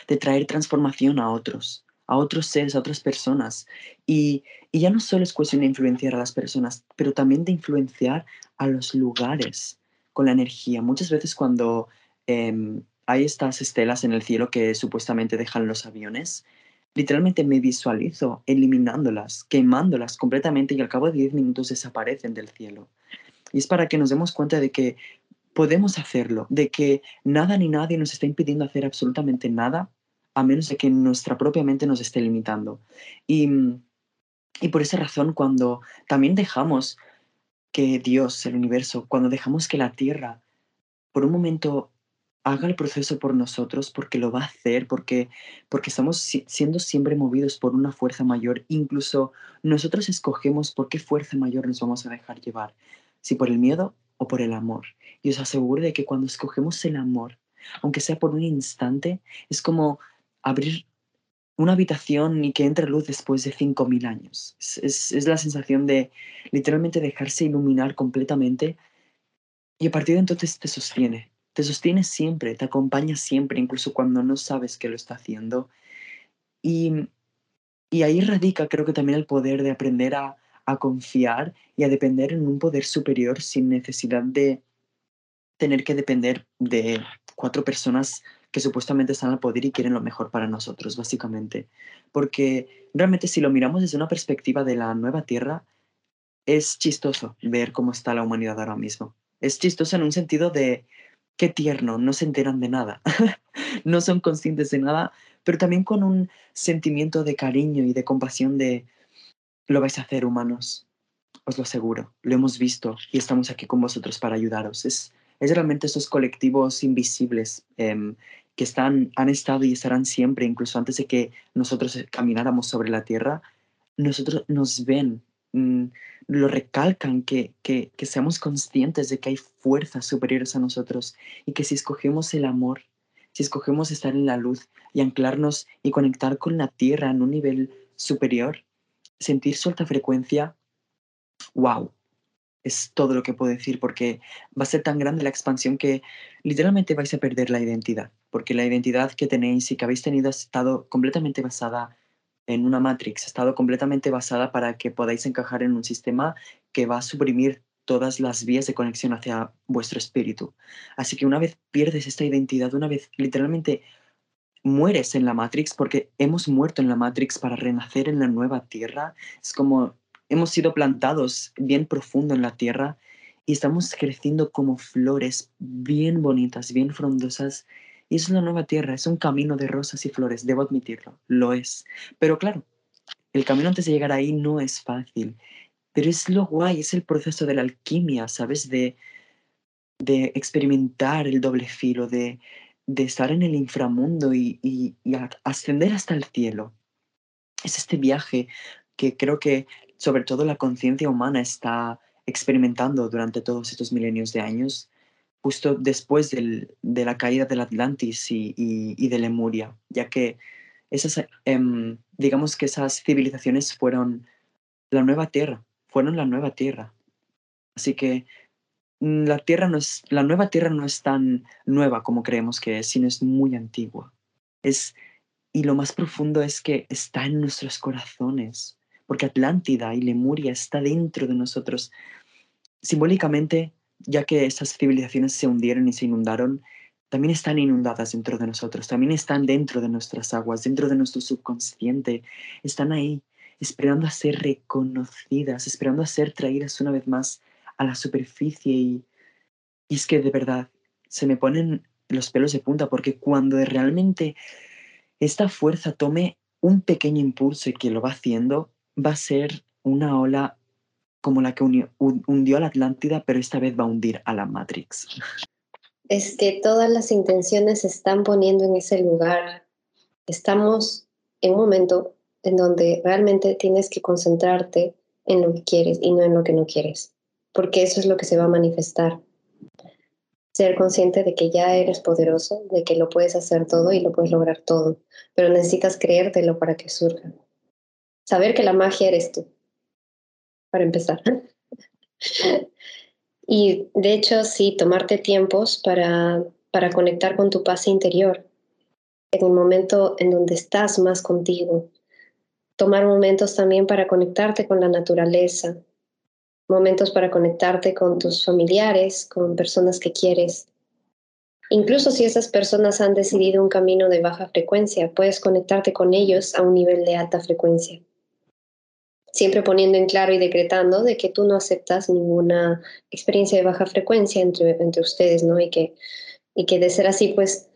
de traer transformación a otros, a otros seres, a otras personas. Y, ya no solo es cuestión de influenciar a las personas, pero también de influenciar a los lugares con la energía. Muchas veces cuando em, hay estas estelas en el cielo que supuestamente dejan los aviones, literalmente me visualizo eliminándolas, quemándolas completamente y al cabo de 10 minutos desaparecen del cielo. Y es para que nos demos cuenta de que podemos hacerlo, de que nada ni nadie nos está impidiendo hacer absolutamente nada, a menos de que nuestra propia mente nos esté limitando. Y, y por esa razón, cuando también dejamos que Dios, el universo, cuando dejamos que la Tierra por un momento haga el proceso por nosotros, porque lo va a hacer, porque, porque estamos siendo siempre movidos por una fuerza mayor, incluso nosotros escogemos por qué fuerza mayor nos vamos a dejar llevar, si por el miedo o por el amor. Y os aseguro de que cuando escogemos el amor, aunque sea por un instante, es como abrir una habitación y que entre luz después de 5.000 años. Es, es, la sensación de literalmente dejarse iluminar completamente y a partir de entonces te sostiene. Te sostiene siempre, te acompaña siempre, incluso cuando no sabes que lo está haciendo. Y, y ahí radica creo que también el poder de aprender a, a confiar y a depender en un poder superior sin necesidad de tener que depender de cuatro personas que supuestamente están al poder y quieren lo mejor para nosotros, básicamente. Porque realmente si lo miramos desde una perspectiva de la nueva Tierra, es chistoso ver cómo está la humanidad ahora mismo. Es chistoso en un sentido de qué tierno, no se enteran de nada, no son conscientes de nada, pero también con un sentimiento de cariño y de compasión de lo vais a hacer, humanos. Os lo aseguro. Lo hemos visto y estamos aquí con vosotros para ayudaros. Es, es realmente esos colectivos invisibles em, que están, han estado y estarán siempre, incluso antes de que nosotros camináramos sobre la tierra, nosotros nos ven, mm, lo recalcan, que, que, que seamos conscientes de que hay fuerzas superiores a nosotros y que si escogemos el amor, si escogemos estar en la luz y anclarnos y conectar con la tierra en un nivel superior, sentir su alta frecuencia, wow, es todo lo que puedo decir porque va a ser tan grande la expansión que literalmente vais a perder la identidad, porque la identidad que tenéis y que habéis tenido ha estado completamente basada en una matrix, ha estado completamente basada para que podáis encajar en un sistema que va a suprimir todas las vías de conexión hacia vuestro espíritu. Así que una vez pierdes esta identidad, una vez literalmente mueres en la Matrix porque hemos muerto en la Matrix para renacer en la nueva tierra. Es como hemos sido plantados bien profundo en la tierra y estamos creciendo como flores bien bonitas, bien frondosas. Y es la nueva tierra, es un camino de rosas y flores, debo admitirlo, lo es. Pero claro, el camino antes de llegar ahí no es fácil, pero es lo guay, es el proceso de la alquimia, ¿sabes? De, de experimentar el doble filo, de, de estar en el inframundo y, ascender hasta el cielo. Es este viaje que creo que sobre todo la conciencia humana está experimentando durante todos estos milenios de años, justo después de la caída del Atlantis y, y, de Lemuria, ya que esas, em, digamos que esas civilizaciones fueron la nueva tierra, fueron la nueva tierra. Así que Mm, la Tierra no es, la nueva Tierra no es tan nueva como creemos que es, sino es muy antigua. Es, y lo más profundo es que está en nuestros corazones, porque Atlántida y Lemuria está dentro de nosotros. Simbólicamente, ya que esas civilizaciones se hundieron y se inundaron, también están inundadas dentro de nosotros, también están dentro de nuestras aguas, dentro de nuestro subconsciente, están ahí, esperando a ser reconocidas, esperando a ser traídas una vez más a la superficie. Y, y es que de verdad se me ponen los pelos de punta porque cuando realmente esta fuerza tome un pequeño impulso y que lo va haciendo, va a ser una ola como la que hundió a la Atlántida, pero esta vez va a hundir a la Matrix. Es que todas las intenciones se están poniendo en ese lugar. Estamos en un momento en donde realmente tienes que concentrarte en lo que quieres y no en lo que no quieres, porque eso es lo que se va a manifestar. Ser consciente de que ya eres poderoso, de que lo puedes hacer todo y lo puedes lograr todo, pero necesitas creértelo para que surja. Saber que la magia eres tú, para empezar. y de hecho, sí, tomarte tiempos para, para conectar con tu paz interior, en el momento en donde estás más contigo. Tomar momentos también para conectarte con la naturaleza, momentos para conectarte con tus familiares, con personas que quieres. Incluso si esas personas han decidido un camino de baja frecuencia, puedes conectarte con ellos a un nivel de alta frecuencia. Siempre poniendo en claro y decretando de que tú no aceptas ninguna experiencia de baja frecuencia entre, entre ustedes, ¿no? Y que, y que de ser así, pues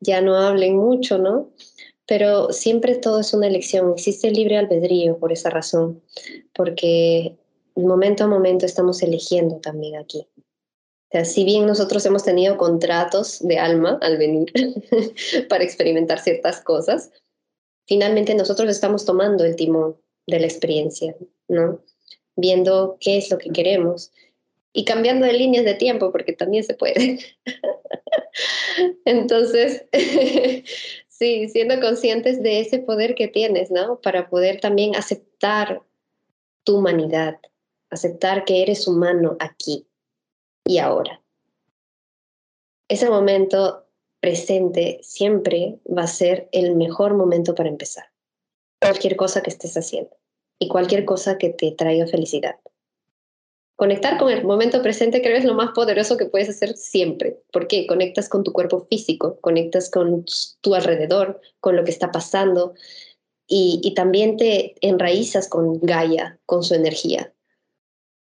ya no hablen mucho, ¿no? Pero siempre todo es una elección, existe libre albedrío por esa razón, porque momento a momento estamos eligiendo también aquí. O si bien nosotros hemos tenido contratos de alma al venir para experimentar ciertas cosas, finalmente nosotros estamos tomando el timón de la experiencia, ¿no? Viendo qué es lo que queremos y cambiando de líneas de tiempo, porque también se puede. Entonces, sí, siendo conscientes de ese poder que tienes, ¿no? Para poder también aceptar tu humanidad, aceptar que eres humano aquí y ahora. Ese momento presente siempre va a ser el mejor momento para empezar. Cualquier cosa que estés haciendo y cualquier cosa que te traiga felicidad. Conectar con el momento presente creo es lo más poderoso que puedes hacer siempre, porque conectas con tu cuerpo físico, conectas con tu alrededor, con lo que está pasando y, también te enraizas con Gaia, con su energía.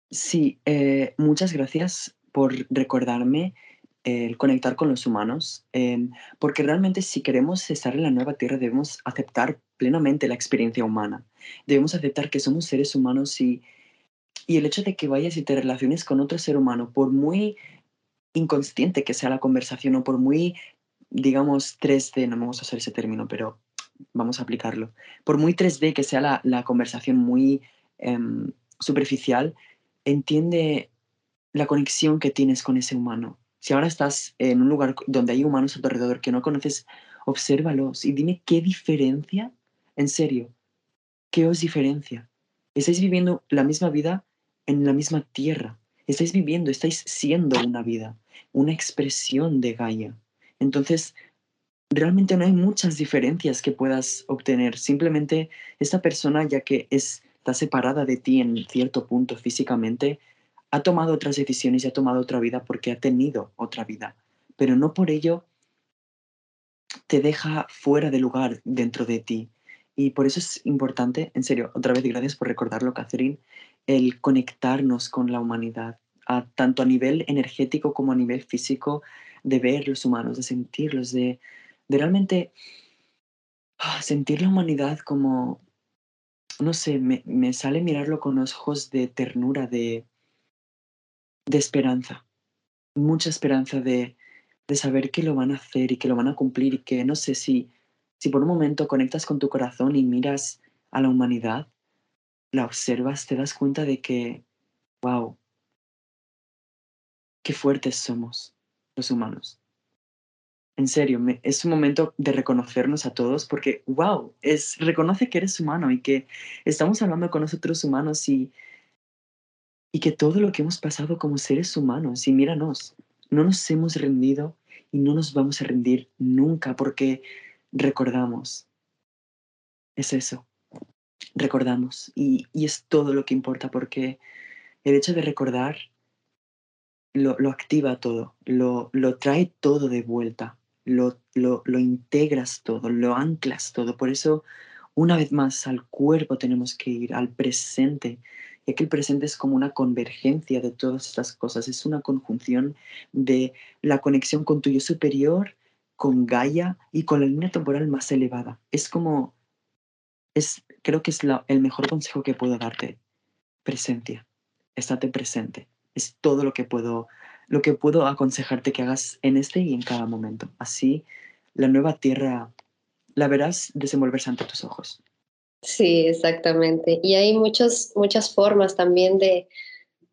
Sí, eh, muchas gracias por recordarme el conectar con los humanos, em, porque realmente si queremos estar en la nueva Tierra debemos aceptar plenamente la experiencia humana. Debemos aceptar que somos seres humanos y, y el hecho de que vayas y te relaciones con otro ser humano, por muy inconsciente que sea la conversación o por muy, digamos, 3D, no me gusta usar ese término, pero vamos a aplicarlo, por muy 3D que sea la, la conversación muy em, superficial, entiende la conexión que tienes con ese humano. Si ahora estás en un lugar donde hay humanos a tu alrededor que no conoces, obsérvalos y dime qué diferencia, en serio, qué os diferencia. Estáis viviendo la misma vida en la misma tierra. Estáis viviendo, estáis siendo una vida, una expresión de Gaia. Entonces, realmente no hay muchas diferencias que puedas obtener. Simplemente esta persona, ya que es está separada de ti en cierto punto físicamente, ha tomado otras decisiones y ha tomado otra vida porque ha tenido otra vida, pero no por ello te deja fuera de lugar dentro de ti. Y por eso es importante, en serio, otra vez gracias por recordarlo, Catherine, el conectarnos con la humanidad, a, tanto a nivel energético como a nivel físico, de ver los humanos, de sentirlos, de, de realmente ah, sentir la humanidad como no sé, me, me sale mirarlo con ojos de ternura, de, de esperanza, mucha esperanza de, de saber que lo van a hacer y que lo van a cumplir y que no sé si, si por un momento conectas con tu corazón y miras a la humanidad, la observas, te das cuenta de que, wow, qué fuertes somos los humanos en serio, es un momento de reconocernos a todos porque, wow, es, reconoce que eres humano y que estamos hablando con nosotros humanos y, y que todo lo que hemos pasado como seres humanos, y míranos, no nos hemos rendido y no nos vamos a rendir nunca porque recordamos. Es eso, recordamos y, y es todo lo que importa porque el hecho de recordar lo, lo activa todo, lo, lo trae todo de vuelta lo, lo, lo integras todo, lo anclas todo. Por eso, una vez más, al cuerpo tenemos que ir, al presente, ya que el presente es como una convergencia de todas estas cosas, es una conjunción de la conexión con tu yo superior, con Gaia y con la línea temporal más elevada. Es como, es, creo que es el mejor consejo que puedo darte. Presencia, estate presente. Es todo lo que puedo, lo que puedo aconsejarte que hagas en este y en cada momento. Así, la nueva tierra la verás desenvolverse ante tus ojos. Sí, exactamente. Y hay muchas, muchas formas también de,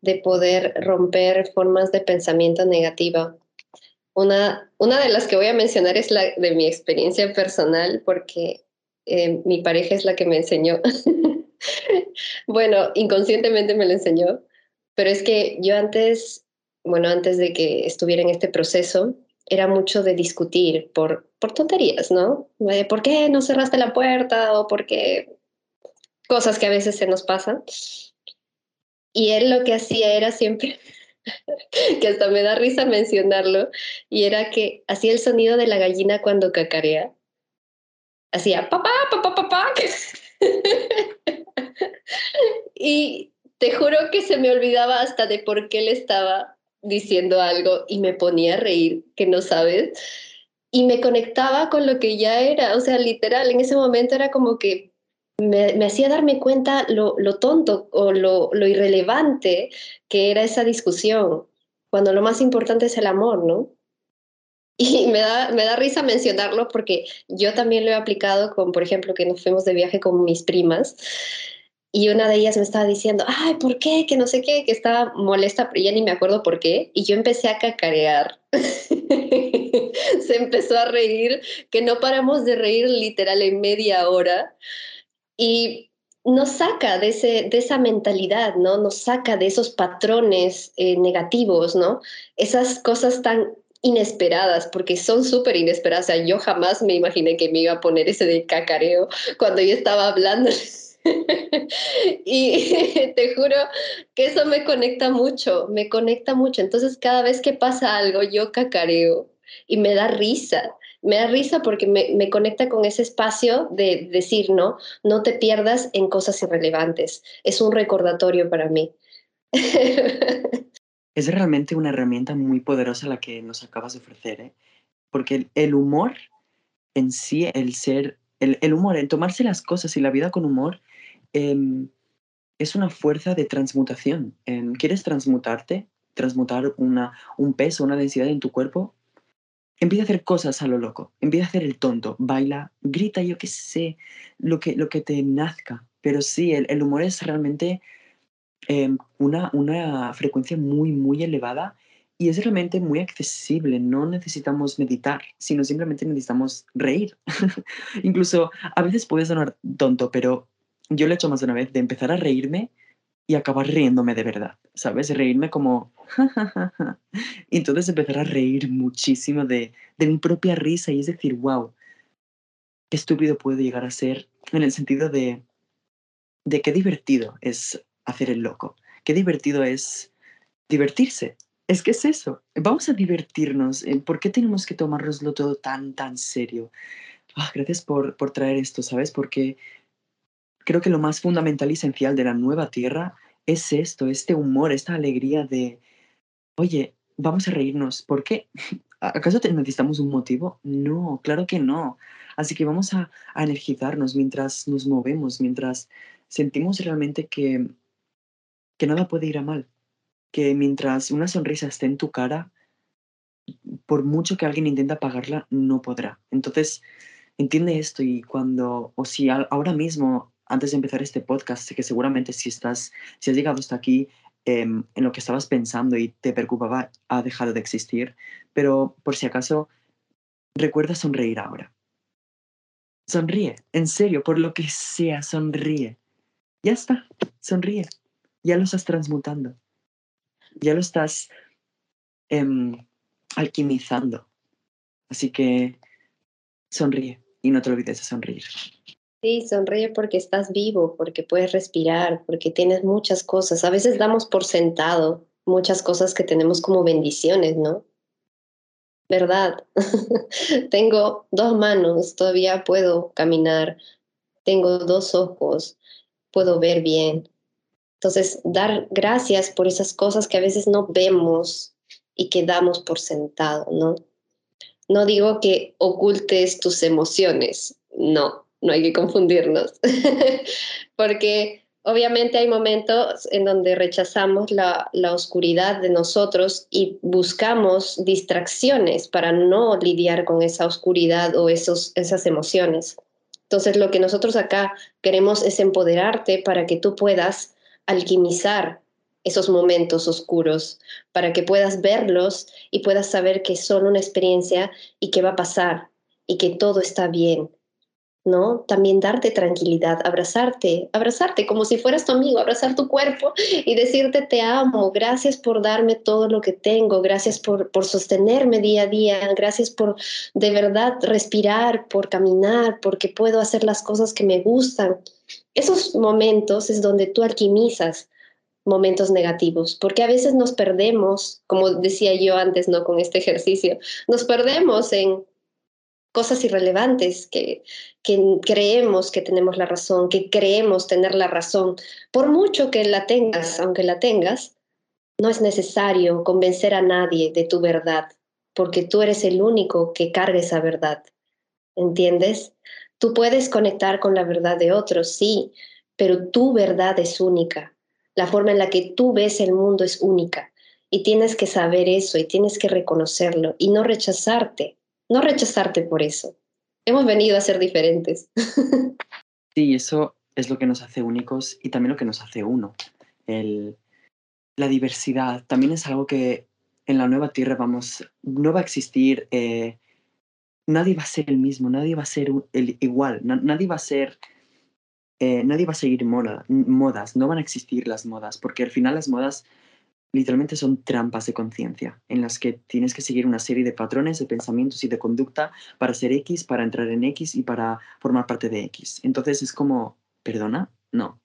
de poder romper formas de pensamiento negativa. Una, una de las que voy a mencionar es la de mi experiencia personal, porque eh, mi pareja es la que me enseñó. bueno, inconscientemente me lo enseñó, pero es que yo antes, bueno, antes de que estuviera en este proceso, era mucho de discutir por, por tonterías, ¿no? ¿Por qué no cerraste la puerta? O por qué cosas que a veces se nos pasan. Y él lo que hacía era siempre, que hasta me da risa mencionarlo, y era que hacía el sonido de la gallina cuando cacarea. Hacía papá, papá, papá. y te juro que se me olvidaba hasta de por qué le estaba diciendo algo y me ponía a reír, que no sabes. Y me conectaba con lo que ya era, o sea, literal, en ese momento era como que me, hacía darme cuenta lo, tonto o lo, irrelevante que era esa discusión, cuando lo más importante es el amor, ¿no? Y me da, me da risa mencionarlo porque yo también lo he aplicado con, por ejemplo, que nos fuimos de viaje con mis primas y una de ellas me estaba diciendo, ay, ¿por qué? Que no sé qué, que estaba molesta, pero ya ni me acuerdo por qué. Y yo empecé a cacarear. Se empezó a reír, que no paramos de reír literal en media hora y nos saca de, ese, de esa mentalidad, ¿no? Nos saca de esos patrones eh, negativos, ¿no? Esas cosas tan inesperadas, porque son súper inesperadas. O yo jamás me imaginé que me iba a poner ese de cacareo cuando yo estaba hablando. y te juro que eso me conecta mucho, me conecta mucho. Entonces, cada vez que pasa algo, yo cacareo y me da risa me da risa porque me, conecta con ese espacio de decir, no, no te pierdas en cosas irrelevantes. Es un recordatorio para mí. es realmente una herramienta muy poderosa la que nos acabas de ofrecer, ¿eh? porque el, humor en sí, el ser, el, humor, el tomarse las cosas y la vida con humor, em, es una fuerza de transmutación. Em, ¿Quieres transmutarte? Transmutar una, un peso, una densidad en tu cuerpo, empieza a hacer cosas a lo loco, empieza a hacer el tonto, baila, grita, yo qué sé, lo que, lo que te nazca. Pero sí, el, humor es realmente em, una, una frecuencia muy, muy elevada y es realmente muy accesible. No necesitamos meditar, sino simplemente necesitamos reír. Incluso a veces puede sonar tonto, pero yo lo he hecho más de una vez, de empezar a reírme y acabar riéndome de verdad, ¿sabes? Reírme como... y entonces empezar a reír muchísimo de, de mi propia risa y es decir, wow, qué estúpido puede llegar a ser en el sentido de, de qué divertido es hacer el loco, qué divertido es divertirse. Es que es eso, vamos a divertirnos. Eh, ¿Por qué tenemos que tomárnoslo todo tan, tan serio? Ah, gracias por, por traer esto, ¿sabes? Porque creo que lo más fundamental y esencial de la nueva tierra es esto, este humor, esta alegría de, oye, vamos a reírnos. ¿Por qué? ¿Acaso necesitamos un motivo? No, claro que no. Así que vamos a, energizarnos mientras nos movemos, mientras sentimos realmente que, que nada puede ir a mal. Que mientras una sonrisa esté en tu cara, por mucho que alguien intente apagarla, no podrá. Entonces, entiende esto y cuando, o si ahora mismo antes de empezar este podcast, sé que seguramente si estás, si has llegado hasta aquí, em, en lo que estabas pensando y te preocupaba ha dejado de existir, pero por si acaso, recuerda sonreír ahora. Sonríe, en serio, por lo que sea, sonríe. Ya está, sonríe. Ya lo estás transmutando. Ya lo estás em, alquimizando. Así que sonríe y no te olvides de sonreír. Sí, sonríe porque estás vivo, porque puedes respirar, porque tienes muchas cosas. A veces damos por sentado muchas cosas que tenemos como bendiciones, ¿no? ¿Verdad? Tengo dos manos, todavía puedo caminar. Tengo dos ojos, puedo ver bien. Entonces, dar gracias por esas cosas que a veces no vemos y que damos por sentado, ¿no? No digo que ocultes tus emociones, no, no hay que confundirnos, porque obviamente hay momentos en donde rechazamos la, la, oscuridad de nosotros y buscamos distracciones para no lidiar con esa oscuridad o esos, esas emociones. Entonces, lo que nosotros acá queremos es empoderarte para que tú puedas alquimizar esos momentos oscuros, para que puedas verlos y puedas saber que solo una experiencia y que va a pasar y que todo está bien ¿no? También darte tranquilidad, abrazarte, abrazarte como si fueras tu amigo, abrazar tu cuerpo y decirte te amo, gracias por darme todo lo que tengo, gracias por, por sostenerme día a día, gracias por de verdad respirar, por caminar, porque puedo hacer las cosas que me gustan. Esos momentos es donde tú alquimizas momentos negativos, porque a veces nos perdemos, como decía yo antes, ¿no? Con este ejercicio, nos perdemos en cosas irrelevantes que, creemos que tenemos la razón, que creemos tener la razón. Por mucho que la tengas, aunque la tengas, no es necesario convencer a nadie de tu verdad, porque tú eres el único que carga esa verdad. ¿Entiendes? Tú puedes conectar con la verdad de otros, sí, pero tu verdad es única. La forma en la que tú ves el mundo es única. Y tienes que saber eso y tienes que reconocerlo y no rechazarte no rechazarte por eso. Hemos venido a ser diferentes. Sí, eso es lo que nos hace únicos y también lo que nos hace uno. La diversidad también es algo que en la nueva tierra vamos, no va a existir, eh, nadie va a ser el mismo, nadie va a ser el, igual, nadie va a ser, eh, nadie va a seguir moda, modas, no van a existir las modas, porque al final las modas literalmente son trampas de conciencia, en las que tienes que seguir una serie de patrones, de pensamientos y de conducta para ser X, para entrar en X y para formar parte de X. Entonces es como, ¿perdona? No.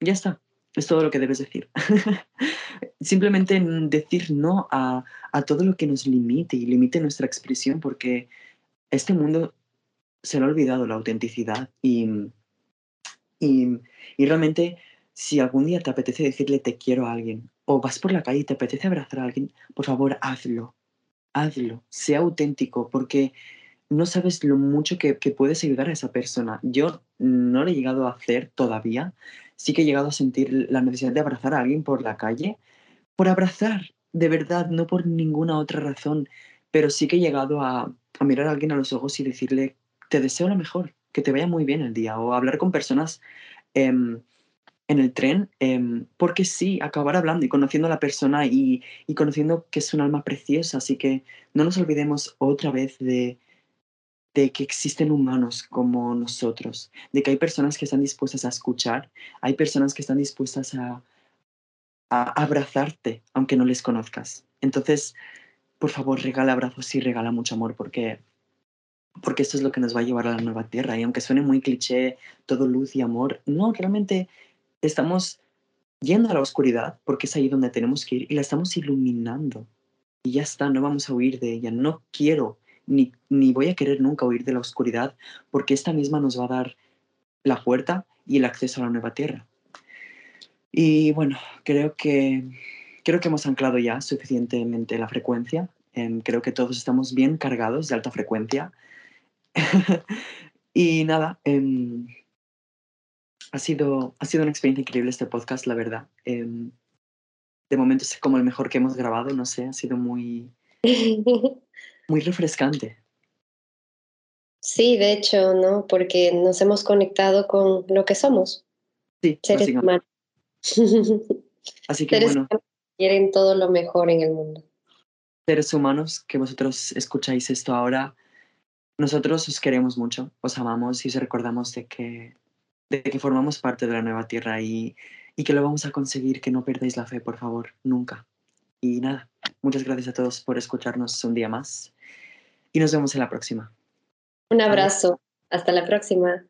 Ya está. Es todo lo que debes decir. Simplemente decir no a, a todo lo que nos limite y limite nuestra expresión, porque este mundo se le ha olvidado la autenticidad y, y, y realmente si algún día te apetece decirle te quiero a alguien o vas por la calle y te apetece abrazar a alguien, por favor, hazlo. Hazlo. Sea auténtico, porque no sabes lo mucho que, que, puedes ayudar a esa persona. Yo no lo he llegado a hacer todavía. Sí que he llegado a sentir la necesidad de abrazar a alguien por la calle. Por abrazar, de verdad, no por ninguna otra razón. Pero sí que he llegado a, a mirar a alguien a los ojos y decirle, te deseo lo mejor, que te vaya muy bien el día. O hablar con personas eh, en el tren, eh, porque sí, acabar hablando y conociendo a la persona y, y, conociendo que es un alma preciosa, así que no nos olvidemos otra vez de, de que existen humanos como nosotros, de que hay personas que están dispuestas a escuchar, hay personas que están dispuestas a, a abrazarte, aunque no les conozcas. Entonces, por favor, regala abrazos y regala mucho amor, porque porque esto es lo que nos va a llevar a la nueva tierra. Y aunque suene muy cliché, todo luz y amor, no, realmente estamos yendo a la oscuridad porque es ahí donde tenemos que ir y la estamos iluminando. Y ya está, no vamos a huir de ella. No quiero ni, ni voy a querer nunca huir de la oscuridad porque esta misma nos va a dar la puerta y el acceso a la nueva tierra. Y bueno, creo que, creo que hemos anclado ya suficientemente la frecuencia. Eh, creo que todos estamos bien cargados de alta frecuencia. y nada, eh, ha sido, ha sido una experiencia increíble este podcast, la verdad. Eh, de momento es como el mejor que hemos grabado, no sé, ha sido muy, muy refrescante. Sí, de hecho, ¿no? Porque nos hemos conectado con lo que somos. Sí, seres humanos. Así que seres bueno. Quieren todo lo mejor en el mundo. Seres humanos que vosotros escucháis esto ahora, nosotros os queremos mucho, os amamos y os recordamos de que de que formamos parte de la nueva tierra y, y que lo vamos a conseguir, que no perdáis la fe, por favor, nunca. Y nada, muchas gracias a todos por escucharnos un día más y nos vemos en la próxima. Un abrazo, hasta la próxima.